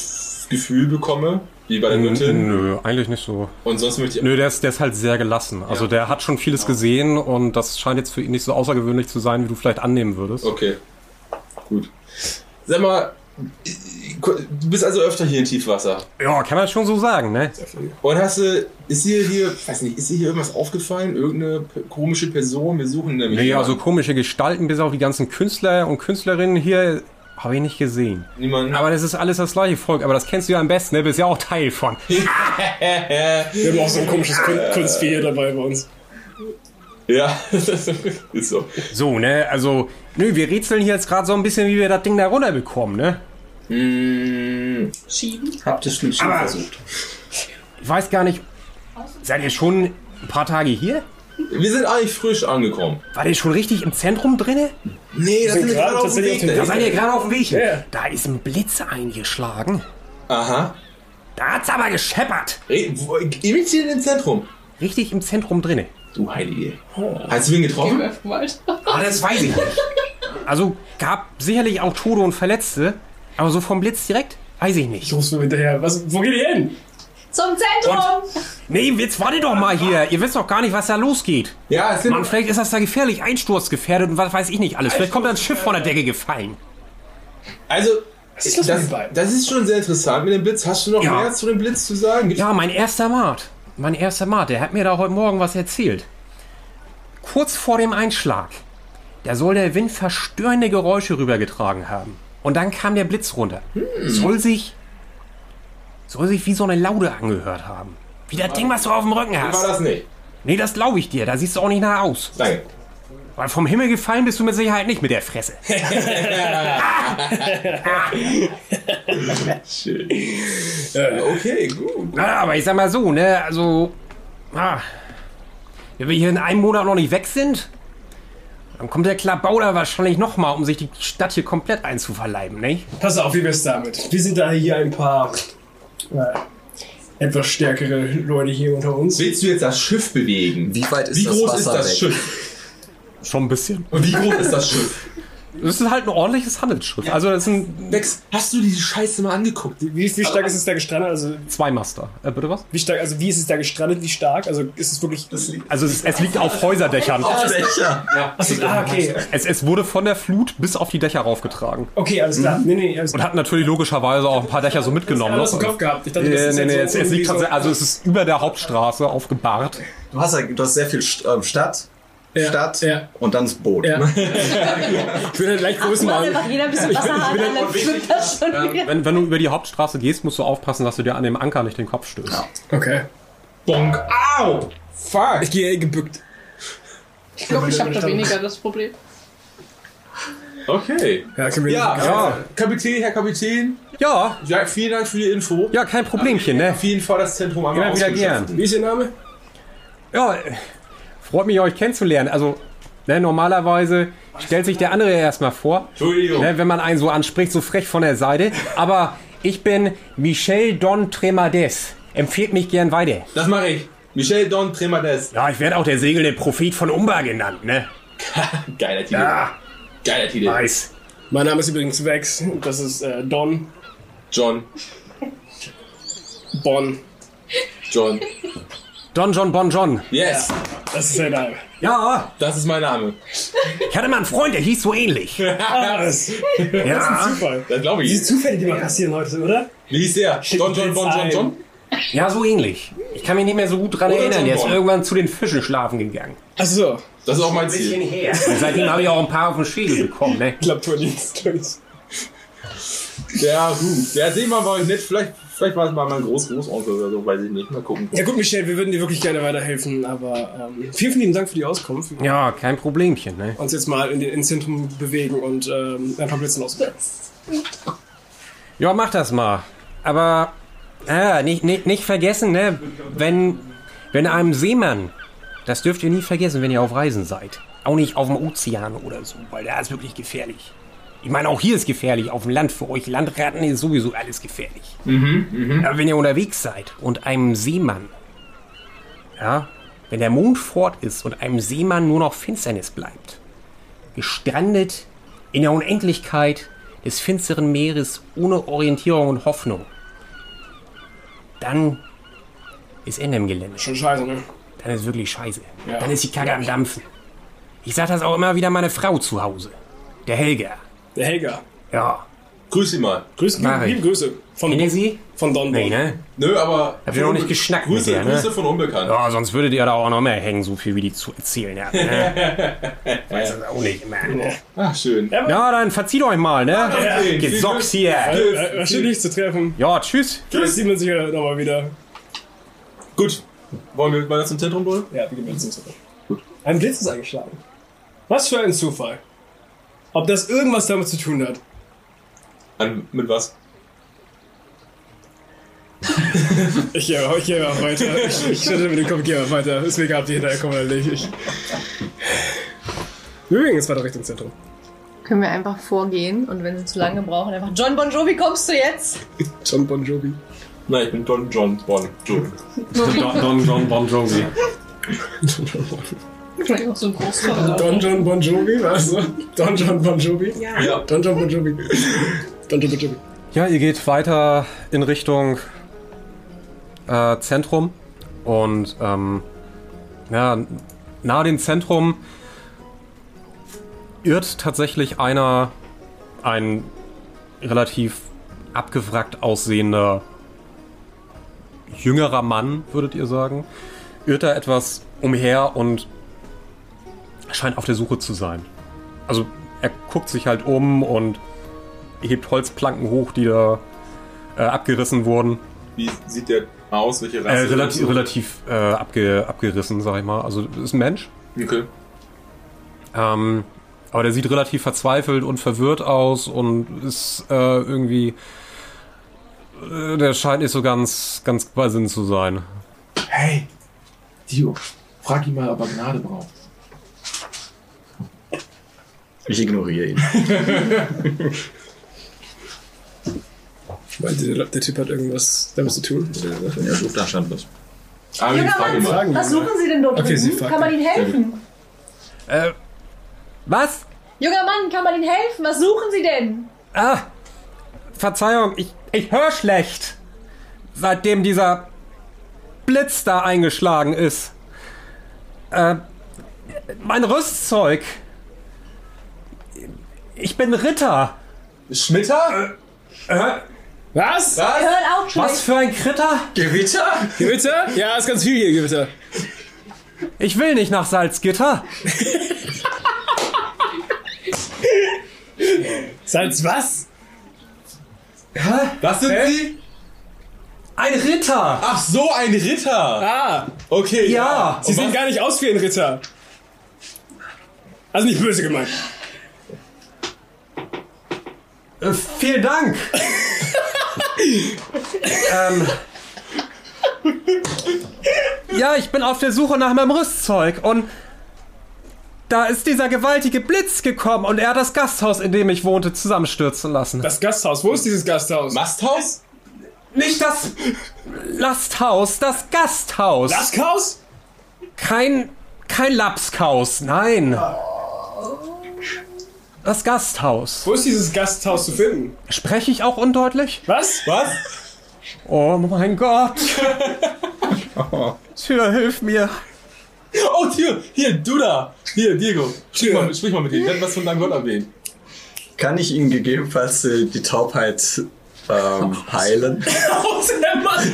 Gefühl bekomme, wie bei der Göttin. Nö, eigentlich nicht so. Und sonst möchte ich. Nö, der ist, der ist halt sehr gelassen. Also Ja. der hat schon vieles gesehen und das scheint jetzt für ihn nicht so außergewöhnlich zu sein, wie du vielleicht annehmen würdest. Okay. Gut. Sag mal, du bist also öfter hier in Tiefwasser. Ja, kann man schon so sagen, ne? Und hast du, ist dir hier, weiß nicht, ist dir hier irgendwas aufgefallen? Irgendeine komische Person? Wir suchen nämlich. Jemanden. also komische Gestalten, bis auf die ganzen Künstler und Künstlerinnen hier, habe ich nicht gesehen. Niemanden. Aber das ist alles das gleiche Volk, aber das kennst du ja am besten, ne? Bist ja auch Teil von. wir haben auch so ein komisches Kun Kunstvieh hier dabei bei uns. ja, ist so. So, ne? Also, nö, wir rätseln hier jetzt gerade so ein bisschen, wie wir das Ding da runterbekommen, ne? Mm, Schieben. Habt ihr schon versucht? Ich weiß gar nicht. Seid ihr schon ein paar Tage hier? wir sind eigentlich frisch angekommen. War ihr schon richtig im Zentrum drinne? Nee, das sind gerade tatsächlich auf dem Da seid ihr gerade auf dem Weg. Ja. Da ist ein Blitz eingeschlagen. Aha. Da hat's aber gescheppert. Ewig hier im Zentrum. Richtig im Zentrum drinne. Du Heilige. Hast du ihn getroffen? Wir. Ah, das weiß ich nicht. Also gab sicherlich auch Tote und Verletzte, aber so vom Blitz direkt? Weiß ich nicht. Rufst du hinterher? Was, wo geht ihr hin? Zum Zentrum! Nee, jetzt wartet doch mal hier. Ihr wisst doch gar nicht, was da losgeht. Ja, es sind. Mann, vielleicht ist das da gefährlich, einsturzgefährdet und was weiß ich nicht alles. Vielleicht kommt da ein Schiff von der Decke gefallen. Also, ist das das, das ist schon sehr interessant mit dem Blitz. Hast du noch Ja. mehr zu dem Blitz zu sagen? Gibt's Ja, mein erster Mart. Mein erster Mart, der hat mir da heute Morgen was erzählt. Kurz vor dem Einschlag, da soll der Wind verstörende Geräusche rübergetragen haben. Und dann kam der Blitz runter. Soll sich. Soll sich wie so eine Laude angehört haben. Wie das Ding, was du auf dem Rücken War hast. das nicht? Nee, das glaube ich dir. Da siehst du auch nicht nach aus. Danke. Weil vom Himmel gefallen bist du mit Sicherheit nicht mit der Fresse. Schön. okay, gut. Ja, aber ich sag mal so, ne, also. Ah, wenn wir hier in einem Monat noch nicht weg sind, dann kommt der Klabauder wahrscheinlich nochmal, um sich die Stadt hier komplett einzuverleiben, ne? Pass auf, wie wär's damit? Wir sind da hier ein paar äh, etwas stärkere Leute hier unter uns. Willst du jetzt das Schiff bewegen? Wie weit ist Wie das groß Wasser ist das weg? Schiff? Schon ein bisschen. Und wie groß ist das Schiff? Das ist halt ein ordentliches Handelsschiff. Also das sind Dex, hast du diese Scheiße mal angeguckt? Wie, wie stark ist es da gestrandet? Also zwei Master. Äh, bitte was? wie stark, also wie ist es da gestrandet? Wie stark? Also ist es wirklich. Das Also es, es liegt auf Häuserdächern. Dächer. Achso, ah, okay. Es, es wurde von der Flut bis auf die Dächer raufgetragen. Okay, alles klar. Nee, nee, alles Und hat natürlich logischerweise auch ein paar Dächer so mitgenommen. alles im ne? Kopf gehabt. Ich dachte, das Nee, ist nee, nee, so es, liegt so- also es ist über der Hauptstraße aufgebahrt. Du hast ja du hast sehr viel St- ähm, Stadt, Ja, Stadt ja. und dann das Boot. Ja. ich will halt leicht Ach, Größen macht machen. einfach jeder ein bisschen Wasser hat, dann schwimmt das schon wieder. Wenn, wenn du über die Hauptstraße gehst, musst du aufpassen, dass du dir an dem Anker nicht den Kopf stößt. Okay. Bonk. Au! Fuck! Ich gehe gebückt. Ich glaube, ich habe da weniger das Problem. Okay. Ja, können wir Ja, ja. ja. Kapitän, Herr Kapitän. Ja, Ja, vielen Dank für die Info. ja, kein Problemchen, ne? Auf jeden Fall das Zentrum einmal Immer wieder ausgeschafft. Wie ist Ihr Name? Ja, freut mich, euch kennenzulernen. Also, ne, normalerweise stellt sich der andere erstmal vor, Entschuldigung. ne, wenn man einen so anspricht, so frech von der Seite. Aber ich bin Michel Don Tremades. Empfehlt mich gern weiter. Das mache ich. Michel Don Tremades. Ja, ich werde auch der segelnde Prophet von Umba genannt, ne? Geiler Titel. Ja, Geiler Titel. weiß. Mein Name ist übrigens Vex. Das ist äh, Don John. Bon. John. Don John Bon John. Yes. Das ist der Name. Ja, Das ist mein Name. ich hatte mal einen Freund, der hieß so ähnlich. Ah, das, das ist ein Ja, Zufall. Das glaube Diese ich. Zufälle, die mal passieren heute, oder? Wie hieß der? Don John Bon John John? ja, so ähnlich. Ich kann mich nicht mehr so gut dran Oder erinnern. Der ist irgendwann zu den Fischen schlafen gegangen. Achso. Das ist auch mein Ziel. her. Seitdem habe ich auch ein paar auf den Schädel bekommen, ne? Ich glaube, Tourdienst. Tourdienst. Der, gut. Der Seemann war nett. Vielleicht, vielleicht war es mal mein Groß-Großonkel oder so, weiß ich nicht. Mal gucken. Ja gut, Michel, wir würden dir wirklich gerne weiterhelfen, aber ähm, vielen, vielen Dank für die Auskunft. Ja, kein Problemchen, ne? uns jetzt mal in den, ins Zentrum bewegen und ähm, ein paar Blitzen aus. Ja, mach das mal. Aber ah, nicht, nicht, nicht vergessen, ne? Wenn, wenn einem Seemann, das dürft ihr nie vergessen, wenn ihr auf Reisen seid. Auch nicht auf dem Ozean oder so, weil da ist wirklich gefährlich. Ich meine, auch hier ist gefährlich, auf dem Land für euch Landratten ist sowieso alles gefährlich. Aber wenn ihr unterwegs seid und einem Seemann, ja, wenn der Mond fort ist und einem Seemann nur noch Finsternis bleibt, gestrandet in der Unendlichkeit des finsteren Meeres ohne Orientierung und Hoffnung, dann ist Ende im Gelände. Schon scheiße, ne? Dann ist wirklich scheiße. Ja. Dann ist die Kacke am Dampfen. Ich sag das auch immer wieder meine Frau zu Hause. Der Helga. Der Helga. Ja. Grüß Sie mal. Grüße, Mach liebe, ich. liebe Grüße. Von, Kennt ihr sie? von Don Nee, ne? Nö, aber. Habt ihr noch nicht geschnackt mit Grüße, der, ne? Grüße von Unbekannt. Ja, sonst würdet ihr da auch noch mehr hängen, so viel wie die zu erzählen hat. Ne? Weiß das auch nicht immer. Ach, schön. Ja, dann verzieht euch mal, ne? Okay, Gesocks hier. Äh, war schön, dich zu treffen. Ja, tschüss. Vielleicht sieht man sich ja nochmal wieder. Gut. Wollen wir weiter zum Zentrum, Bruder? Ja, wir gehen jetzt ins Gut. Ein Blitz ist eingeschlagen. Was für ein Zufall. Ob das irgendwas damit zu tun hat? An, mit was? Ich gehe ich geh mal weiter. Ich, ich schüttel mit dem Kopf, geh mal weiter. Ist mir egal, ob die hinterher kommen oder nicht. Ich. Wir bewegen jetzt weiter Richtung Zentrum. Können wir einfach vorgehen und wenn sie zu lange brauchen, einfach John Bon Jovi, kommst du jetzt? John Bon Jovi. Nein, ich bin Don John Bon Jovi. Don, Don John Bon Jovi. Vielleicht auch so ein Großvater. Don John Bon Jovi, was? Don John Bon Jovi? Ja. Don John Bon Jovi. Don John Bon Jovi. Ja, ihr geht weiter in Richtung äh, Zentrum und ähm, ja, nahe dem Zentrum irrt tatsächlich einer, ein relativ abgewrackt aussehender jüngerer Mann, würdet ihr sagen, irrt da etwas umher und scheint auf der Suche zu sein. Also er guckt sich halt um und hebt Holzplanken hoch, die da äh, abgerissen wurden. Wie sieht der aus? Welche Äh, Rasse? relativ relativ äh, abge, abgerissen, sag ich mal. Also ist ein Mensch. Okay. Ähm, aber der sieht relativ verzweifelt und verwirrt aus und ist äh, irgendwie. Äh, der scheint nicht so ganz, ganz bei Sinn zu sein. Hey, Dio, frag ihn mal, ob er Gnade braucht. Ich ignoriere ihn. Weil der, der Typ hat irgendwas damit zu tun. Er sucht, stand was. Aber ich Junger frag ihn Mann, mal. Fragen was suchen Sie denn dort Okay, drüben? Kann man ihn. Ihnen helfen? Äh, was? Junger Mann, kann man Ihnen helfen? Was suchen Sie denn? Ah, Verzeihung, ich, ich höre schlecht. Seitdem dieser Blitz da eingeschlagen ist. Äh, mein Rüstzeug. Ich bin Ritter. Schmitter? Was? Wir hören auch schlecht. Was für ein Kritter? Gewitter? Gewitter? Ja, ist ganz viel hier, Gewitter. Ich will nicht nach Salzgitter. Salz was? Was sind Sie? Ein Ritter. Ach so, ein Ritter. Ah, Okay. Ja. sie sehen gar nicht aus wie ein Ritter. Also nicht böse gemeint. Äh, vielen Dank. ähm, ja, ich bin auf der Suche nach meinem Rüstzeug und da ist dieser gewaltige Blitz gekommen und er hat das Gasthaus, in dem ich wohnte, zusammenstürzen lassen. Das Gasthaus, wo ist dieses Gasthaus? Masthaus? Nicht das Lasthaus, das Gasthaus. Lasthaus? Kein, kein Lapskaus, nein. Das Gasthaus. Wo ist dieses Gasthaus zu finden? Spreche ich auch undeutlich? Was? Was? Oh mein Gott. Tür, hilf mir. Oh, hier, hier, du da. Hier, Diego. Sprich, Tür. mal, sprich mal mit ihm. Hat was von deinem Gott erwähnt. Kann ich Ihnen gegebenenfalls äh, die Taubheit ähm, heilen? Aus der Mann!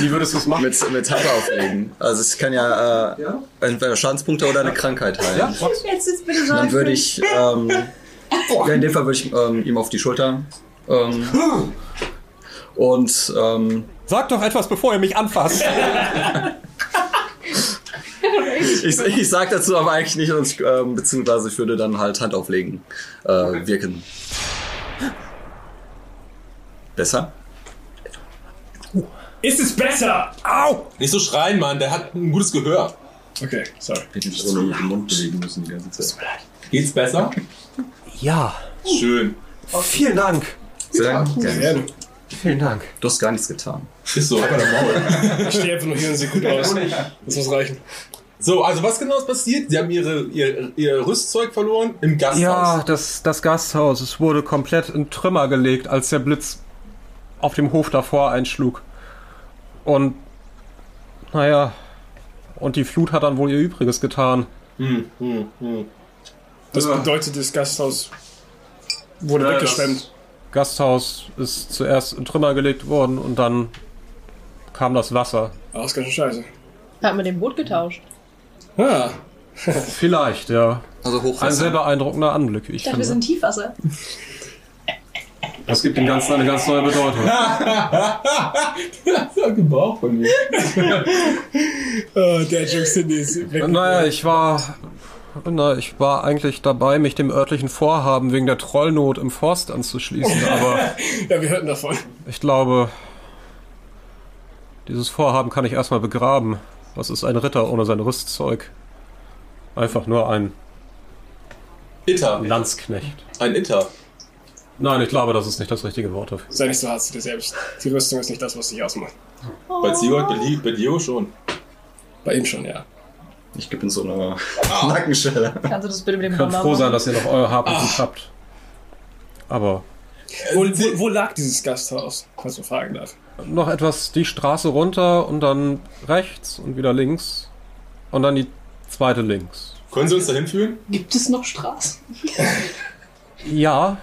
Wie würdest du es machen? Mit, mit Hand auflegen. Also es kann ja, äh, entweder Schadenspunkte oder eine Krankheit heilen. Ja. Jetzt ist bitte so Dann würde ich, ähm, ja, in dem Fall würde ich ähm, ihm auf die Schulter ähm, und ähm, Sag doch etwas, bevor ihr mich anfasst. ich, ich sag dazu aber eigentlich nicht, und ich, ähm, beziehungsweise ich würde dann halt Hand auflegen äh, wirken. Besser? Ist es besser? Au! Nicht so schreien, Mann. Der hat ein gutes Gehör. Okay, sorry. Hätte ich so den Mund bewegen müssen die ganze Zeit. Geht's besser? Ja. Schön. Vielen Dank. Sehr gerne. Vielen Dank. Du hast gar nichts getan. Ist so. Ich stehe einfach nur hier und sehe gut aus. Das muss reichen. So, also was genau ist passiert? Sie haben ihre, ihr, ihr Rüstzeug verloren im Gasthaus. Ja, das, das Gasthaus, es wurde komplett in Trümmer gelegt, als der Blitz auf dem Hof davor einschlug. Und, naja, und die Flut hat dann wohl ihr Übriges getan. Hm, hm, hm. Das bedeutet, das Gasthaus wurde Ja, weggeschwemmt. Gasthaus ist zuerst in Trümmer gelegt worden und dann kam das Wasser. Ah, das ist ganz schön scheiße. Hat man den Boot getauscht. Ah, Vielleicht, ja. Also Ein Hochwasser. sehr beeindruckender Anblick, ich Ich dachte, wir finde. sind Tiefwasser. Das gibt dem Ganzen eine ganz neue Bedeutung. Das ist Gebrauch von mir. oh, der Joke Cindy ist weg. Naja, ich war. Na, ich war eigentlich dabei, mich dem örtlichen Vorhaben wegen der Trollnot im Forst anzuschließen, aber Ja, wir hörten davon. ich glaube, dieses Vorhaben kann ich erstmal begraben. Was ist ein Ritter ohne sein Rüstzeug? Einfach nur ein Itter. Landsknecht. Ein Itter. Nein, ich glaube, das ist nicht das richtige Wort dafür. Sei nicht so hart zu dir selbst. Die Rüstung ist nicht das, was dich ausmacht. Bei Ziegert, bei, Li- bei Dio schon. Bei ihm schon, ja. Ich gebe ihm so eine Nackenschelle. Kannst du das bitte mit dem könnt Hammer froh sein, dass ihr noch euer und Gut habt. Aber Wo, wo, wo lag dieses Gasthaus, falls man fragen darf? noch etwas die Straße runter und dann rechts und wieder links. Und dann die zweite links. Können Sie uns dahin führen? Gibt es noch Straßen? Ja.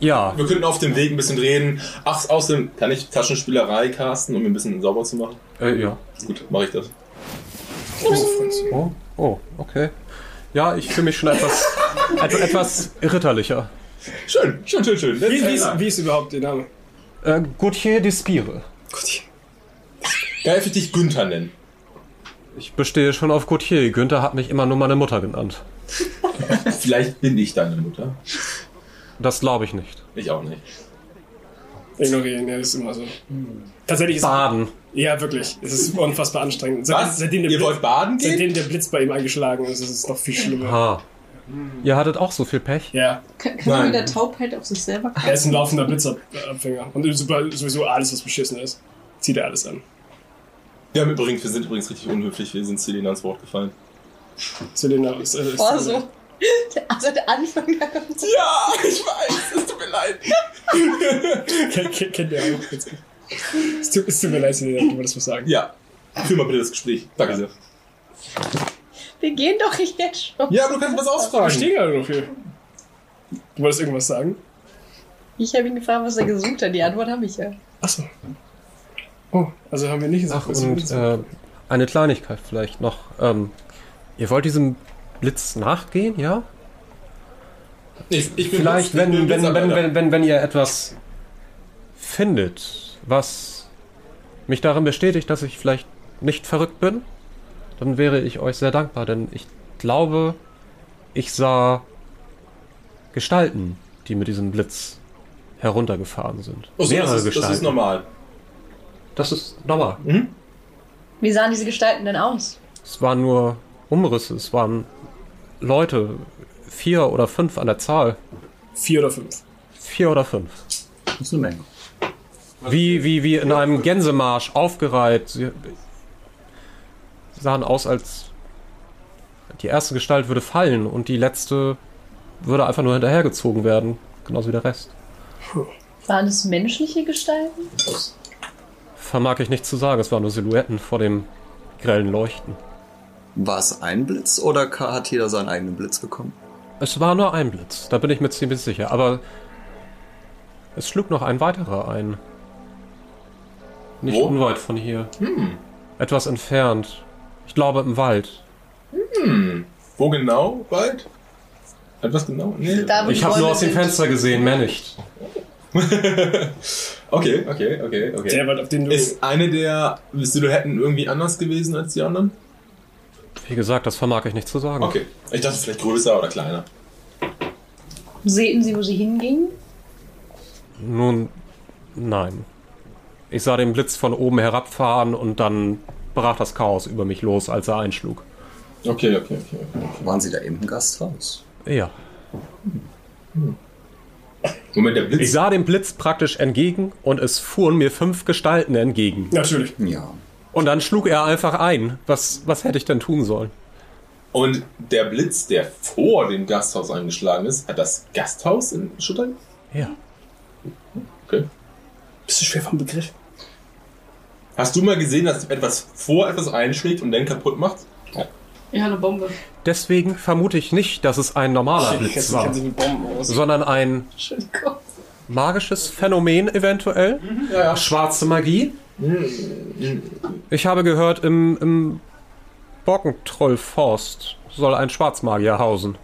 Ja. Wir könnten auf dem Weg ein bisschen reden. Ach, außerdem kann ich Taschenspielerei casten, um ihn ein bisschen sauber zu machen. Äh, ja. Gut, mache ich das. Oh, oh, okay. Ja, ich fühle mich schon etwas, et etwas ritterlicher. Schön, schön, schön, schön. Wie, wie, ist, wie ist überhaupt der Name? Äh, Gauthier d'Espire. Gut. Darf ich dich Günther nennen? Ich bestehe schon auf Gauthier. Günther hat mich immer nur meine Mutter genannt. Vielleicht bin ich deine Mutter. Das glaube ich nicht. Ich auch nicht. Ignorieren, ja, das ist immer so. Tatsächlich ist Baden. Ja, wirklich. Es ist unfassbar anstrengend. Seit, Was? Seitdem der, Ihr Blitz, wollt baden gehen? seitdem der Blitz bei ihm eingeschlagen ist, ist es noch viel schlimmer. Ha. Ihr hattet auch so viel Pech? Ja, Kann, kann man Nein. mit der Taubheit auf sich selber er ist ein laufender Blitzabfänger. Und super- sowieso alles, was beschissen ist, zieht er alles an. Wir, haben übrigens, wir sind übrigens richtig unhöflich. Wir sind Selena ans Wort gefallen. Selena ist. Äh, ist Oh, so. Also der Anfang. Ja, ich weiß. Es tut mir leid. Kennt, ihr auch. Jetzt. Es tut, es tut mir leid, Selena, du wolltest was sagen. Ja. Führ mal bitte das Gespräch. Danke sehr. Wir gehen doch jetzt schon. Ja, aber du kannst was Ich ausfragen. stehe gerade noch hier. Du wolltest irgendwas sagen? Ich habe ihn gefragt, was er gesucht hat. Die Antwort habe ich ja. Achso. Oh, also haben wir nicht gesagt, Ach, was wir und äh, eine Kleinigkeit vielleicht noch. Ähm, ihr wollt diesem Blitz nachgehen, ja? Ich, ich Vielleicht, Blitz- wenn, wenn, wenn, wenn, wenn, wenn ihr etwas findet, was mich darin bestätigt, dass ich vielleicht nicht verrückt bin, dann wäre ich euch sehr dankbar, denn ich glaube, ich sah Gestalten, die mit diesem Blitz heruntergefahren sind. Oh, so, Mehrere das, ist, das ist normal. Das ist normal. Wie sahen diese Gestalten denn aus? Es waren nur Umrisse, es waren Leute, vier oder fünf an der Zahl. Vier oder fünf. Vier oder fünf. Das ist eine Menge. Wie, wie, wie in einem Gänsemarsch aufgereiht. Sie sahen aus, als die erste Gestalt würde fallen und die letzte würde einfach nur hinterhergezogen werden. Genauso wie der Rest. Waren es menschliche Gestalten? Vermag ich nicht zu sagen, es waren nur Silhouetten vor dem grellen Leuchten. War es ein Blitz oder hat jeder seinen eigenen Blitz bekommen? Es war nur ein Blitz, da bin ich mir ziemlich sicher, aber es schlug noch ein weiterer ein. Nicht Wo? unweit von hier. Etwas entfernt. Ich glaube im Wald. Wo genau? Wald? Etwas genau? Nee. Da, Ich habe nur aus dem. Fenster gesehen, mehr nicht. Okay, okay, okay, okay. Der Wald, auf den du. Ist eine der Silhouetten irgendwie anders gewesen als die anderen? Wie gesagt, das vermag ich nicht zu sagen. Okay. Ich dachte vielleicht größer oder kleiner. Sehten Sie, wo sie hingingen? Nun, nein. Ich sah den Blitz von oben herabfahren und dann brach das Chaos über mich los, als er einschlug. Okay, okay, okay. okay. Waren Sie da im Gasthaus? Ja. Moment, der Blitz. Ich sah dem Blitz praktisch entgegen und es fuhren mir fünf Gestalten entgegen. Natürlich. Ja. Und dann schlug er einfach ein. Was, was hätte ich denn tun sollen? Und der Blitz, der vor dem Gasthaus eingeschlagen ist, hat das Gasthaus in Schuttern? Ja. Okay. Bist du schwer vom Begriff? Hast du mal gesehen, dass etwas vor etwas einschlägt und dann kaputt macht? Ja, eine Bombe. Deswegen vermute ich nicht, dass es ein normaler Ich Blitz war, sich mit Bomben aus. sondern ein magisches Phänomen eventuell. Ja, ja. Schwarze Magie. Ich habe gehört, im, im Borkentrollforst soll ein Schwarzmagier hausen.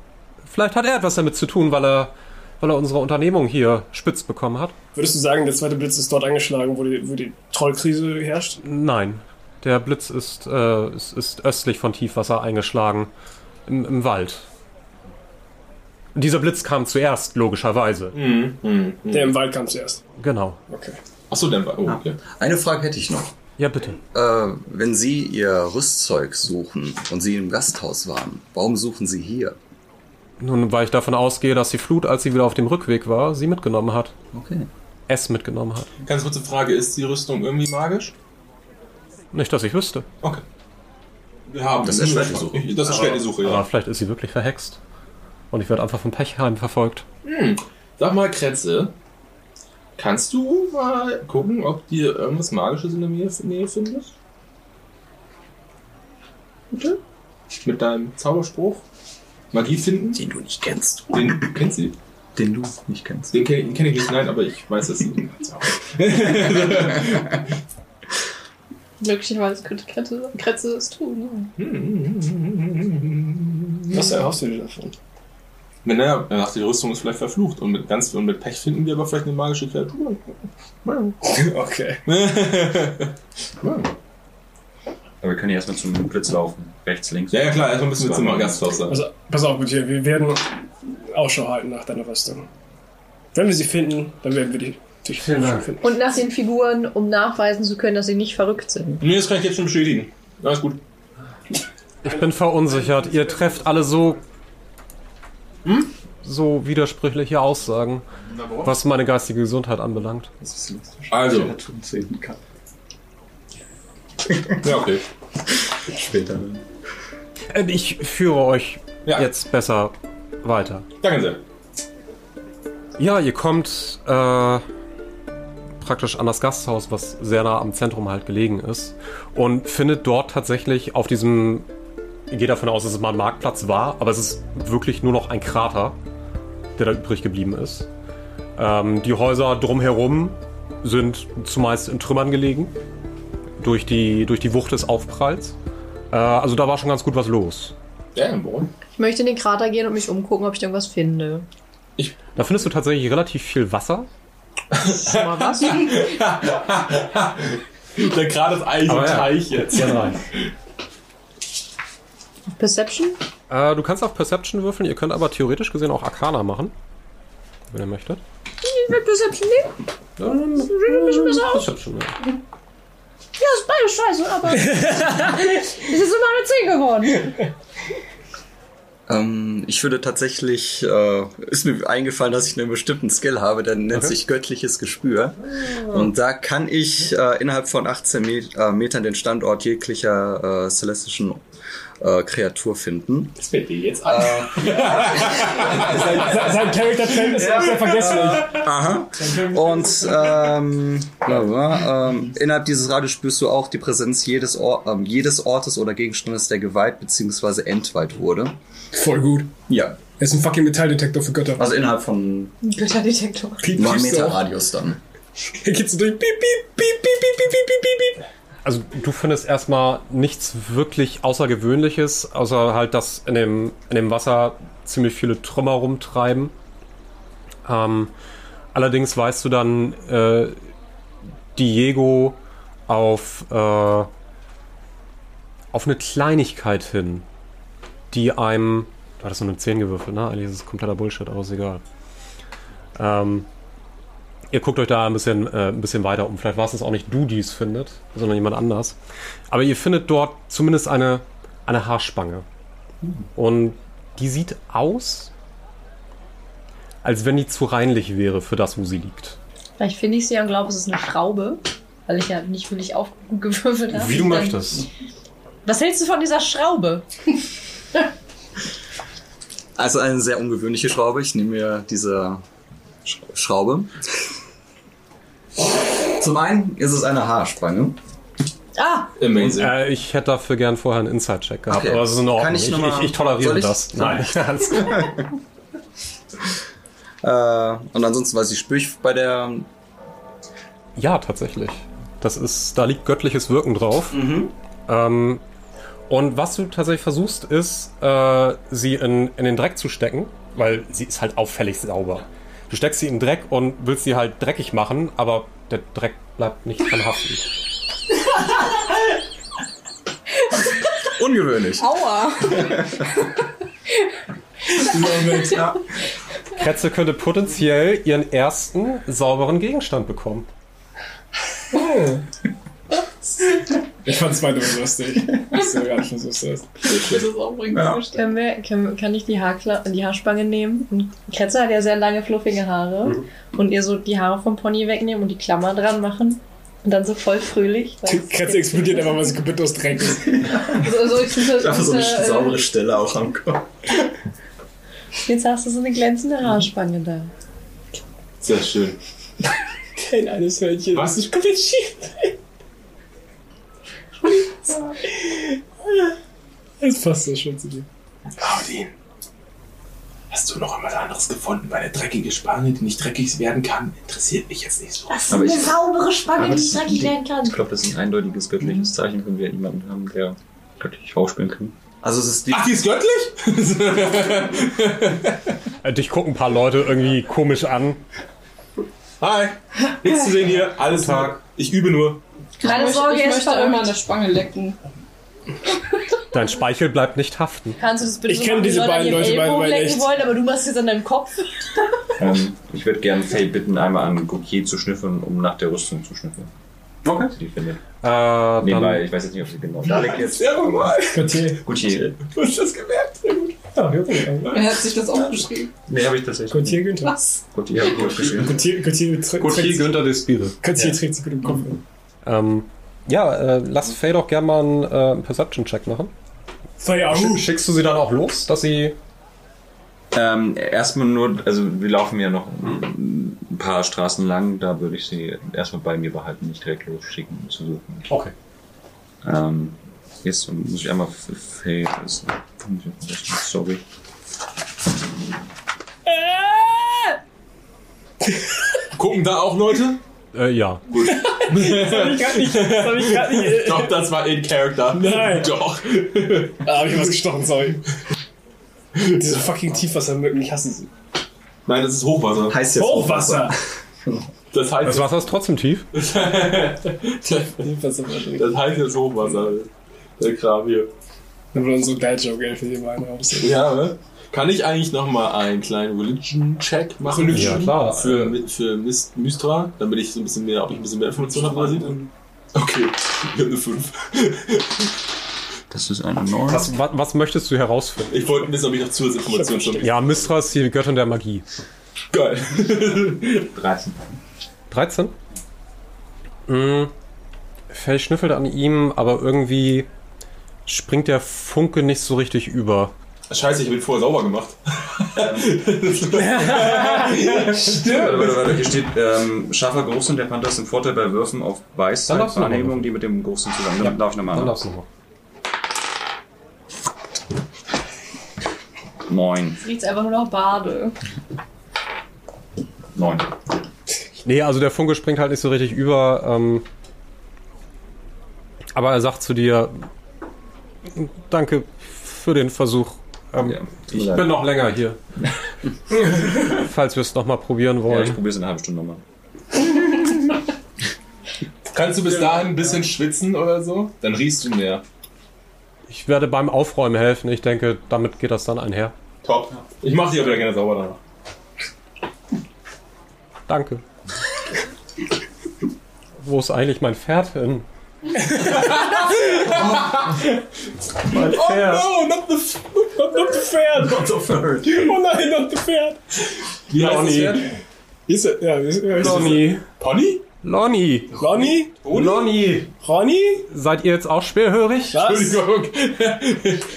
Vielleicht hat er etwas damit zu tun, weil er, weil er unsere Unternehmung hier spitz bekommen hat. Würdest du sagen, der zweite Blitz ist dort eingeschlagen, wo die, wo die Trollkrise herrscht? Nein, der Blitz ist, äh, ist, ist östlich von Tiefwasser eingeschlagen. Im, Im Wald. Dieser Blitz kam zuerst, logischerweise. Mhm. Mhm. Der im Wald kam zuerst. Genau. Okay. Achso, dann war. Oh, okay. Eine Frage hätte ich noch. Ja, bitte. Äh, wenn Sie Ihr Rüstzeug suchen und Sie im Gasthaus waren, warum suchen Sie hier? Nun, weil ich davon ausgehe, dass die Flut, als sie wieder auf dem Rückweg war, sie mitgenommen hat. Okay. Es mitgenommen hat. Ganz kurze Frage: Ist die Rüstung irgendwie magisch? Nicht, dass ich wüsste. Okay. Wir haben Das erschwert die Suche. Das erschwert die Suche, Aber ja. vielleicht ist sie wirklich verhext. Und ich werde einfach vom Pechheim verfolgt. Sag mal, Kretze, kannst du mal gucken, ob dir irgendwas Magisches in der Nähe, Nähe findest? Bitte? Mit deinem Zauberspruch? Magie finden? Den du nicht kennst. Den kennst du? Den du nicht kennst. Den kenne kenn ich nicht, nein, aber ich weiß, dass du ihn Möglicherweise könnte Kretze, Kretze es tun. Ja. Was erhoffst du dir davon? Wenn er er dachte, die Rüstung ist vielleicht verflucht und mit ganz und mit Pech finden wir aber vielleicht eine magische Kreatur. Okay. Aber wir können ja erstmal zum Blitz laufen. Rechts, links. Ja, ja klar, erstmal müssen wir zum Gasthaus sein. Also, pass auf, Gutier, wir werden Ausschau halten nach deiner Rüstung. Wenn wir sie finden, dann werden wir die dich finden. Und nach den Figuren, um nachweisen zu können, dass sie nicht verrückt sind. Nee, das kann ich jetzt schon bestätigen. Alles gut. Ich bin verunsichert. Ihr trefft alle so. So widersprüchliche Aussagen, was meine geistige Gesundheit anbelangt. Also, sehen kann. ja, okay. Später. Äh, Ich führe euch Ja. jetzt besser weiter. Danke sehr. Ja, ihr kommt äh, praktisch an das Gasthaus, was sehr nah am Zentrum halt gelegen ist. Und findet dort tatsächlich auf diesem. Ich gehe davon aus, dass es mal ein Marktplatz war, aber es ist wirklich nur noch ein Krater, der da übrig geblieben ist. Ähm, die Häuser drumherum sind zumeist in Trümmern gelegen. Durch die, durch die Wucht des Aufpralls. Äh, also da war schon ganz gut was los. Ja, warum? Ich möchte in den Krater gehen und mich umgucken, ob ich irgendwas finde. Da findest du tatsächlich relativ viel Wasser. Schon mal was? Der gerade das eigene Aber ja. Teich jetzt. Ja, nein. Perception? Äh, du kannst auf Perception würfeln, ihr könnt aber theoretisch gesehen auch Arcana machen. Wenn ihr möchtet. Ich will Perception nehmen. Ja, dann Sieht ein bisschen besser aus. Perception, ja. Ja, ist beides scheiße, aber es ist immer eine 10 geworden. Ähm, ich würde tatsächlich, äh, ist mir eingefallen, dass ich einen bestimmten Skill habe, der nennt Okay. sich göttliches Gespür. Und da kann ich äh, innerhalb von 18 Met äh, Metern den Standort jeglicher äh, celestischen äh, Kreatur finden. Das fällt dir jetzt ein. sein, sein Charakter-Trait ist auch sehr vergesslich. Aha. Und ähm, ähm, innerhalb dieses Radius spürst du auch die Präsenz jedes, Or ähm, jedes Ortes oder Gegenstandes, der geweiht bzw. entweiht wurde. Voll gut. Ja. Er ist ein fucking Metalldetektor für Götter. Also innerhalb von Götterdetektor. Piep, 9 piepst du Meter. Radius dann. Hier geht's so durch. Piep, piep, piep, piep, piep, piep, piep, piep, piep. Also du findest erstmal nichts wirklich Außergewöhnliches, außer halt, dass in dem, in dem Wasser ziemlich viele Trümmer rumtreiben. Ähm, allerdings weißt du dann äh, Diego auf, äh, auf eine Kleinigkeit hin, die einem... Du hattest nur eine 10 gewürfelt, ne? Eigentlich ist es kompletter Bullshit, aber ist egal. Ähm, ihr guckt euch da ein bisschen, äh, ein bisschen weiter um. Vielleicht war es auch nicht du, die es findet, sondern jemand anders. Aber ihr findet dort zumindest eine, eine Haarspange. Und die sieht aus, als wenn die zu reinlich wäre für das, wo sie liegt. Vielleicht finde ich sie ja und glaube, es ist eine Schraube. Weil ich ja nicht wirklich aufgewürfelt habe. Wie du möchtest. Was hältst du von dieser Schraube? Also eine sehr ungewöhnliche Schraube. Ich nehme mir diese Schraube. Zum einen ist es eine Haarspange. Ah! Amazing. Äh, ich hätte dafür gern vorher einen Inside-Check gehabt, Okay. aber es ist in Ordnung. Kann ich ich, noch mal- ich, ich toleriere Soll ich? das. Nein. Äh, und ansonsten weiß ich, spüre ich bei der. ja, tatsächlich. Das ist, da liegt göttliches Wirken drauf. Mhm. Ähm, und was du tatsächlich versuchst, ist, äh, sie in, in den Dreck zu stecken, weil sie ist halt auffällig sauber. Du steckst sie in den Dreck und willst sie halt dreckig machen, aber der Dreck bleibt nicht dran haften. Ungewöhnlich. Aua! Kretze könnte potenziell ihren ersten sauberen Gegenstand bekommen. Ich fand zwei Nummern lustig. Das ist ja gar nicht so lustig. Ich würde das auch bringen. Ja. Können wir, können, kann ich die, Haarkla die Haarspange nehmen? Und Kretze hat ja sehr lange, fluffige Haare. Und ihr so die Haare vom Pony wegnehmen und die Klammer dran machen. Und dann so voll fröhlich. Kretze explodiert einfach, weil sie komplett aus Dreck ist. Also, also ich finde Dafür so eine äh, saubere Stelle auch am Kopf. Jetzt hast du so eine glänzende Haarspange da. Sehr schön. Kein eines Hörnchen. Was? ist komplett schief? Das passt so schon zu dir. Claudine, hast du noch einmal anderes gefunden? Weil eine dreckige Spange, die nicht dreckig werden kann, interessiert mich jetzt nicht so. Das ist Aber eine ich- saubere Spange, die das- dreckig werden kann. Ich glaube, das ist ein eindeutiges göttliches Zeichen, wenn wir jemanden haben, der göttlich schauspielen kann. Also es ist die. Ach, die ist göttlich? Äh, dich gucken ein paar Leute irgendwie komisch an. Hi. Nichts zu sehen hier. Alles Tag. Ich übe nur. Keine ich, Sorge, ich er ist möchte immer verrückt. an der Spange lecken. Dein Speichel bleibt nicht haften. Kannst du das bitte Ich so kenne diese Leute beiden Leute, way, lecken echt. wollen, aber du machst es an deinem Kopf. Ähm, ich würde gerne Faye bitten, einmal an Gautier zu schnüffeln, um nach der Rüstung zu schnüffeln. Okay. Sie die findet. Äh, Nebenbei, ich weiß jetzt nicht, ob sie genau da liegt jetzt. Sehr normal. Gautier. Gautier. Du hast das gemerkt. Sehr gut. Ja, ja, Wer hat sich das aufgeschrieben? Nee, habe ich tatsächlich. Gautier Günther. Was? Gautier habe ich aufgeschrieben. Gautier, Günther Despire. Gautier trägt sich gut im Kopf. Ähm, ja, äh, lass Faye doch gerne mal einen, äh, Perception-Check machen. Sch schickst du sie dann auch los, dass sie. Ähm, erstmal nur, also wir laufen ja noch ein paar Straßen lang, da würde ich sie erstmal bei mir behalten, nicht direkt losschicken, um zu suchen. Okay. Ähm, jetzt muss ich einmal für Faye. Sorry. Gucken da auch Leute? Äh, ja. Das hab ich grad nicht. Das hab ich grad nicht. Ich glaube, das war in Character. Nein. Doch. Da hab ich was gestochen, sorry. Diese fucking Tiefwassermücken, ich hasse sie. Nein, das ist Hochwasser. Heißt jetzt Hochwasser! Das heißt, Das Wasser ist trotzdem tief. Das heißt jetzt Hochwasser. Der Kram hier. Dann wird unsere Dad-Joke für den einen raus. Ja, ne? Kann ich eigentlich nochmal einen kleinen Religion-Check machen? Ja, klar. Für, für Mys- Mystra, damit ich so ein bisschen mehr, ob ich ein bisschen mehr Informationen habe. Okay, ich habe eine 5. Das ist eine 9. Was, was, was möchtest du herausfinden? Ich wollte wissen, ob ich noch Zusatzinformationen schon. Ja, Mistra ist die Göttin der Magie. Geil. 13. 13? Mhm. Fell schnüffelt an ihm, aber irgendwie springt der Funke nicht so richtig über. Scheiße, ich bin vorher sauber gemacht. Warte, warte, warte. Hier steht, ähm, scharfer Geruchssinn der Panther ist im Vorteil bei Würfen auf noch Weisheit-Wahrnehmung, die mit dem Geruchssinn zusammen. Dann darf ich nochmal Dann an. darfst du noch. 9. Riecht's einfach nur noch Bade. 9. Nee, also der Funke springt halt nicht so richtig über. Ähm, aber er sagt zu dir, danke für den Versuch. Ähm, Ja, ich bin noch länger hier. Falls wir es nochmal probieren Ja, wollen. ich probiere es in einer halben Stunde nochmal. Kannst du bis dahin ein bisschen schwitzen oder so? Dann riechst du mehr. ich werde beim Aufräumen helfen. Ich denke, damit geht das dann einher. Top. Ich mach dich auch wieder gerne sauber danach. Danke. Wo ist eigentlich mein Pferd hin? Mein Pferd. Oh, not the, f- not, not the Pferd. Not the Pferd. Oh nein, not the Pferd. Wie heißt das Lonnie. Pferd? Ist er, ja, ist, ist Lonnie. Pony? Lonnie. Ronny? Lonnie. Ronny? Seid ihr jetzt auch schwerhörig? Was? Entschuldigung.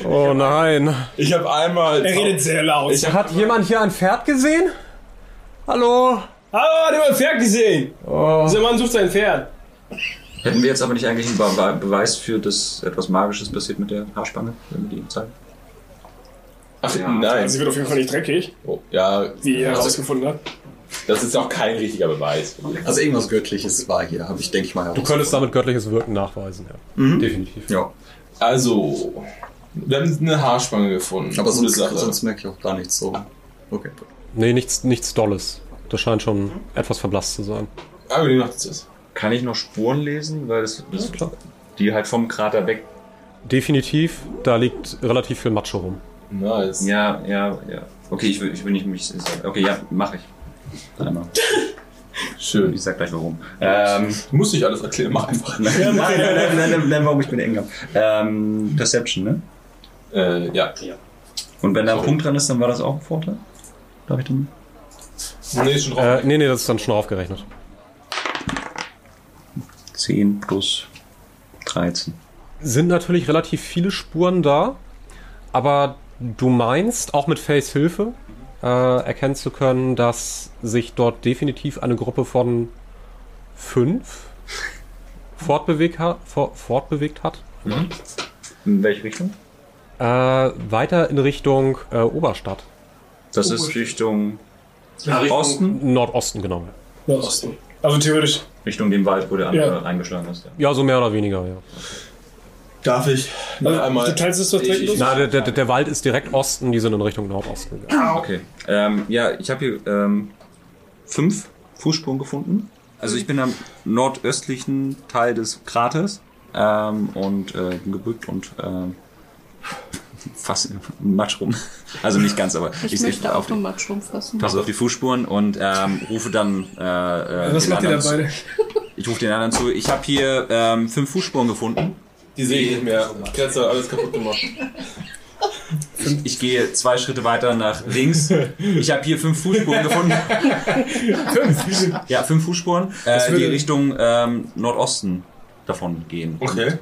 Oh nein. Ich habe einmal. Er redet sehr laut. Ich hab, Hat jemand hier ein Pferd gesehen? Hallo? Hallo, hat jemand ein Pferd gesehen? Oh. Dieser Mann sucht sein Pferd. Hätten wir jetzt aber nicht eigentlich einen Be Beweis für, dass etwas Magisches passiert mit der Haarspange, wenn wir die zeigen? ach, Also nein. sie wird auf jeden Fall nicht dreckig, Oh, ja, wie er also, herausgefunden hat. das ist auch kein richtiger Beweis. Also irgendwas Göttliches war hier, habe ich, denke ich mal. Du könntest damit göttliches Wirken nachweisen, ja. Definitiv. Ja, Also, wir haben eine Haarspange gefunden. aber sonst, Sache. sonst merke ich auch gar nichts so. Okay. Nee, nichts, nichts Dolles. Das scheint schon etwas verblasst zu sein. Aber die macht es. Kann ich noch Spuren lesen? Weil das, das klar. die halt vom Krater weg. Definitiv, da liegt relativ viel Matsche rum. Nice. Ja, ja, ja. Okay, ich will, ich will nicht mich. Okay, ja, mache ich. Einmal. Schön. Ich sag gleich warum. Ähm, Du musst nicht alles erklären, mach einfach. nein, nein, nein, nein, nein, nein, warum ich bin eng. Ähm, Perception, ne? Äh, ja. Und wenn da ein. Punkt dran ist, dann war das auch ein Vorteil? Darf ich dann? Nee, ist schon drauf. Äh, nee, nee, das ist dann schon aufgerechnet. 10 plus 13. Sind natürlich relativ viele Spuren da, aber du meinst, auch mit Fays Hilfe, äh, erkennen zu können, dass sich dort definitiv eine Gruppe von fünf fortbewegt hat. For, fortbewegt hat. In welche Richtung? Äh, weiter in Richtung äh, Oberstadt. Das ist Richtung Richtung- Osten, Nordosten genommen. Nordosten. Also theoretisch. Richtung dem Wald, wo der andere Ja. reingeschlagen ist. Ja. Ja, so mehr oder weniger, ja. Darf ich noch Also, einmal. du teilst es doch direkt Ich- los? Na, der, der, der Wald ist direkt Osten, die sind in Richtung Nordosten gegangen. Okay. Ähm, ja, ich habe hier ähm, fünf Fußspuren gefunden. Also ich bin am nordöstlichen Teil des Kraters ähm, und äh, bin gebückt und ähm, fast im Matsch rum. Also nicht ganz, aber Ich, ich, möchte auf auch den die, Matsch rumfassen. passe auf die Fußspuren und ähm, rufe dann äh, äh, Was den macht ihr da beide? Ich rufe den anderen zu. Ich habe hier ähm, fünf Fußspuren gefunden. Die sehe ich nicht mehr. Kretzer hat alles kaputt gemacht. Ich gehe zwei Schritte weiter nach links. Ich habe hier fünf Fußspuren gefunden. fünf? Ja, fünf Fußspuren, äh, die Richtung ähm, Nordosten davon gehen. Okay.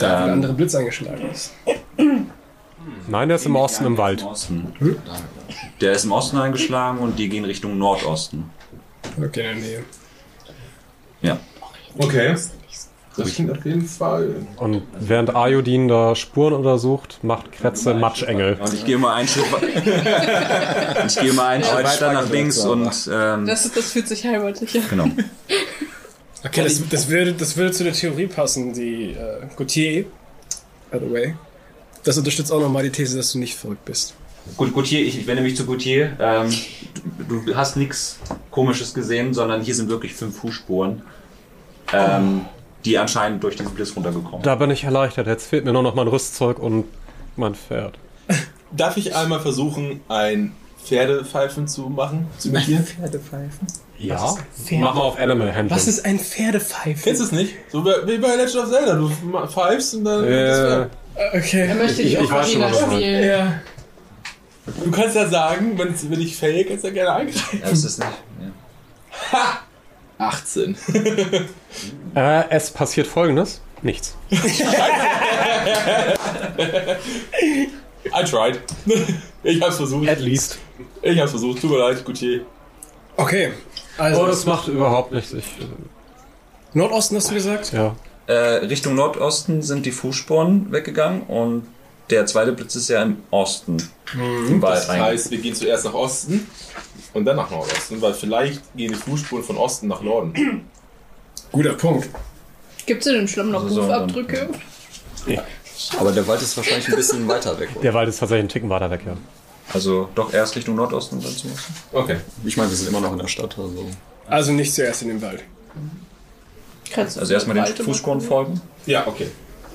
Der Ähm, andere Blitz eingeschlagen ist. Nein, der ist im Osten im Wald. Im Osten. Der ist im Osten eingeschlagen und die gehen Richtung Nordosten. Okay, in der Nähe. Ja. Okay. Das klingt auf jeden Fall. Und während Ayodin da Spuren untersucht, macht Kretze Matschengel. Und ich gehe mal einen Schritt, ich gehe mal einen Schritt weiter nach links und ähm, Das, das fühlt sich heimatlich an. genau. Okay, das, das, würde, das würde zu der Theorie passen, die äh, Gautier, by the way. Das unterstützt auch nochmal die These, dass du nicht verrückt bist. Gut, Gautier, ich, ich wende mich zu Gautier. Ähm, du, du hast nichts Komisches gesehen, sondern hier sind wirklich fünf Fußspuren, ähm, die anscheinend durch diesen Blitz runtergekommen sind. Da bin ich erleichtert. Jetzt fehlt mir nur noch mein Rüstzeug und mein Pferd. Darf ich einmal versuchen, ein Pferdepfeifen zu machen? Zu imitieren? Pferdepfeifen? Ja? Mach mal auf Animal Handling. Was ist ein Pferdepfeifen? Kennst du es nicht? So wie wie bei Legend of Zelda. Du pfeifst und dann. Äh, Okay. Er möchte die Ich- ich weiß schon, Ocarina was du meinst. spielen. Ja. Du kannst ja sagen, wenn wenn ich fail, kannst du ja gerne eingreifen. Ja, ist das nicht? Ja. 18. Äh, es passiert folgendes. Nichts. I tried. Ich hab's versucht. At least. Ich hab's versucht. Tut mir leid, Gutier. Okay. Also, Oh, das macht überhaupt nichts. Ich, Nordosten hast du gesagt? äh, ja. Äh, Richtung Nordosten sind die Fußspuren weggegangen und der zweite Blitz ist ja im Osten im Wald Das rein. heißt, wir gehen zuerst nach Osten und dann nach Nordosten, weil vielleicht gehen die Fußspuren von Osten nach Norden. Guter Punkt. Gibt es in dem Schlamm noch Also so, Fußabdrücke? Aber der Wald ist wahrscheinlich ein bisschen weiter weg. Oder? Der Wald ist tatsächlich einen Ticken weiter weg, ja. Also doch erst Richtung Nordosten und dann zum Osten. Okay. Ich meine, wir sind immer noch in der Stadt. Also. Also nicht zuerst in den Wald. Kannst du Also erstmal den Fußspuren folgen. Ja, okay.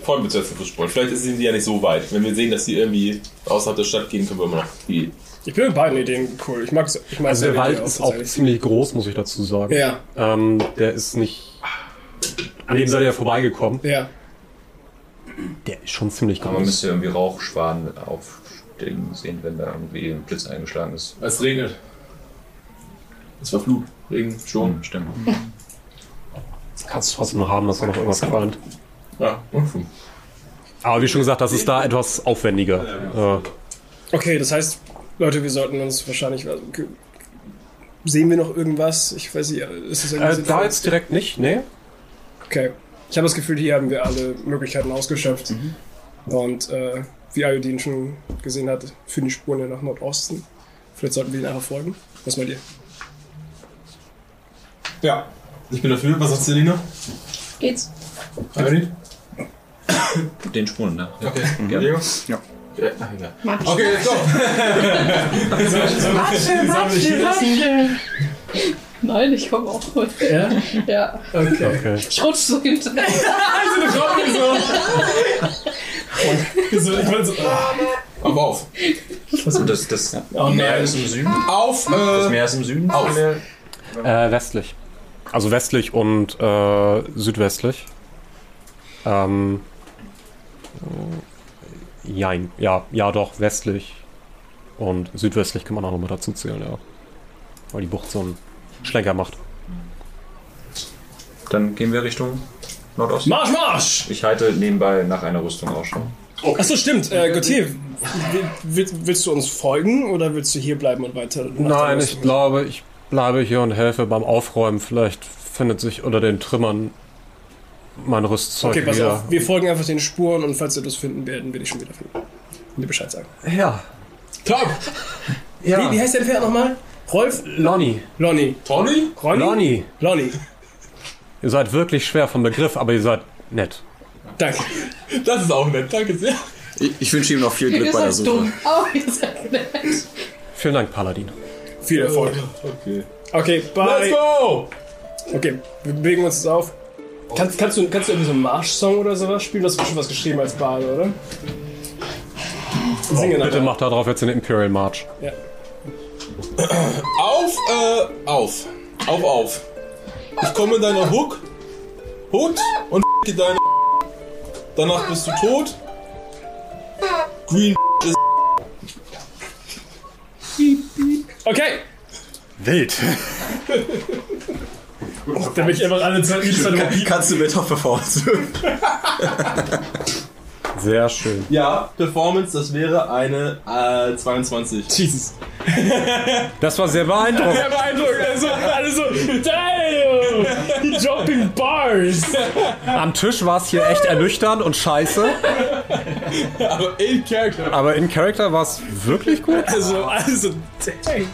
Folgen wir zuerst den Fußspuren. Vielleicht sind die ja nicht so weit. Wenn wir sehen, dass die irgendwie außerhalb der Stadt gehen, können wir immer noch die. Ich bin mit beiden Ideen cool. Ich mag ich mag Also der Wald ist auch ziemlich groß, muss ich dazu sagen. Ja, Ähm, der ist nicht. An dem seid ihr ja vorbeigekommen. ja. Der ist schon ziemlich Aber man groß. müsste irgendwie Rauchschwaden aufsteigen sehen, wenn da irgendwie ein Blitz eingeschlagen ist. Es regnet. Es war Flut. Regen, Sturm. Hm, stimmt. Kannst du trotzdem noch haben, dass da noch irgendwas qualmt. Ja. Aber wie schon gesagt, das ist da etwas aufwendiger. Äh, Okay, das heißt, Leute, wir sollten uns wahrscheinlich. also, Sehen wir noch irgendwas? Ich weiß nicht, ist das irgendwie äh, da jetzt direkt nicht, nee. Okay. Ich habe das Gefühl, hier haben wir alle Möglichkeiten ausgeschöpft. Mhm. Und äh, wie Ayodin schon gesehen hat, führen die Spuren ja nach Nordosten. Vielleicht sollten wir ihnen einfach folgen. Was meint ihr? Ja. Ich bin dafür. Was sagt Selina? Geht's? Evelyn? Den Spuren, ne? Okay. Ja. Diego? Ja. Ja, ach, egal. Matsch. Okay, let's go. Nein, ich komme auch mit. Ja? Ja, Okay. Okay. ich rutsch so hinterher. so, ich wollte so, Aber auf. Und das, das oh Meer ist im Süden. Auf. Das Äh, Meer ist im Süden. auf. Äh, westlich. Also westlich und äh, südwestlich. Ähm. äh, Jein. Ja, ja doch, westlich. Und südwestlich kann man auch noch mit dazu zählen, ja. Weil die Bucht so einen Schlenker macht. Dann gehen wir Richtung Nordosten. Marsch, Marsch! Ich halte nebenbei nach einer Rüstung Ausschau. Achso, stimmt. Äh, Gauthier, will- willst, willst du uns folgen oder willst du hier bleiben und weiter? Nein, ich glaube, ich bleibe hier und helfe beim Aufräumen. Vielleicht findet sich unter den Trümmern mein Rüstzeug Okay, pass wieder. auf. Wir folgen einfach den Spuren und falls wir das finden, werden wir dich schon wieder finden. Und dir Bescheid sagen. Ja. Top. Ja. Wie, wie heißt der Pferd nochmal? Rolf? Lonnie. Lonny. Tony? Ronny? Lonnie. Lonny. Ihr seid wirklich schwer vom Begriff, aber ihr seid nett. Danke. Das ist auch nett. Danke sehr. Ich, ich wünsche ihm noch viel Glück bei der Suche. dumm. Oh, ihr seid nett. Vielen Dank, Paladin. Viel Erfolg. Okay. Okay, Let's bye. go! Okay, wir bewegen uns jetzt auf. Kannst, kannst, du, kannst du irgendwie so einen Marsch-Song oder sowas spielen? Du hast bestimmt was geschrieben als Bade, oder? Singen Bitte aber. macht darauf jetzt den Imperial March. Ja. Auf, äh, auf. Auf, auf. Ich komme in deine Hook. Hood und deine. Danach bist du tot. Green ist. Okay! Wild. Dann bin ich einfach alle zwei Minuten Kannst du mit Performance Sehr schön. Ja, Performance, das wäre eine äh, 22. Jesus. Das war sehr beeindruckend. Sehr beeindruckend. Also, alle so, damn! Dropping bars! Am Tisch war es hier echt ernüchternd und scheiße, Aber in Character. aber in Character war es wirklich gut. Also, also, dang.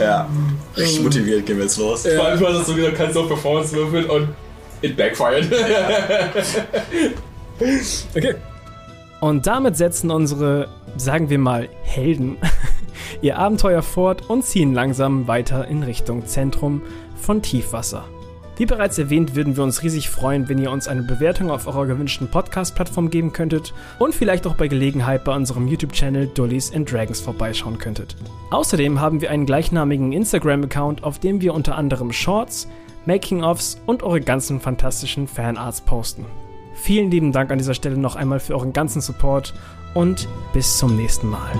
Ja. Richtig motiviert gehen wir jetzt los. Manchmal hast du gesagt, kannst du auf Performance würfeln und it backfired. Okay. Und damit setzen unsere, sagen wir mal, Helden ihr Abenteuer fort und ziehen langsam weiter in Richtung Zentrum von Tiefwasser. Wie bereits erwähnt, würden wir uns riesig freuen, wenn ihr uns eine Bewertung auf eurer gewünschten Podcast-Plattform geben könntet und vielleicht auch bei Gelegenheit bei unserem YouTube-Channel Dullies and Dragons vorbeischauen könntet. Außerdem haben wir einen gleichnamigen Instagram-Account, auf dem wir unter anderem Shorts, Making-ofs und eure ganzen fantastischen Fanarts posten. Vielen lieben Dank an dieser Stelle noch einmal für euren ganzen Support und bis zum nächsten Mal.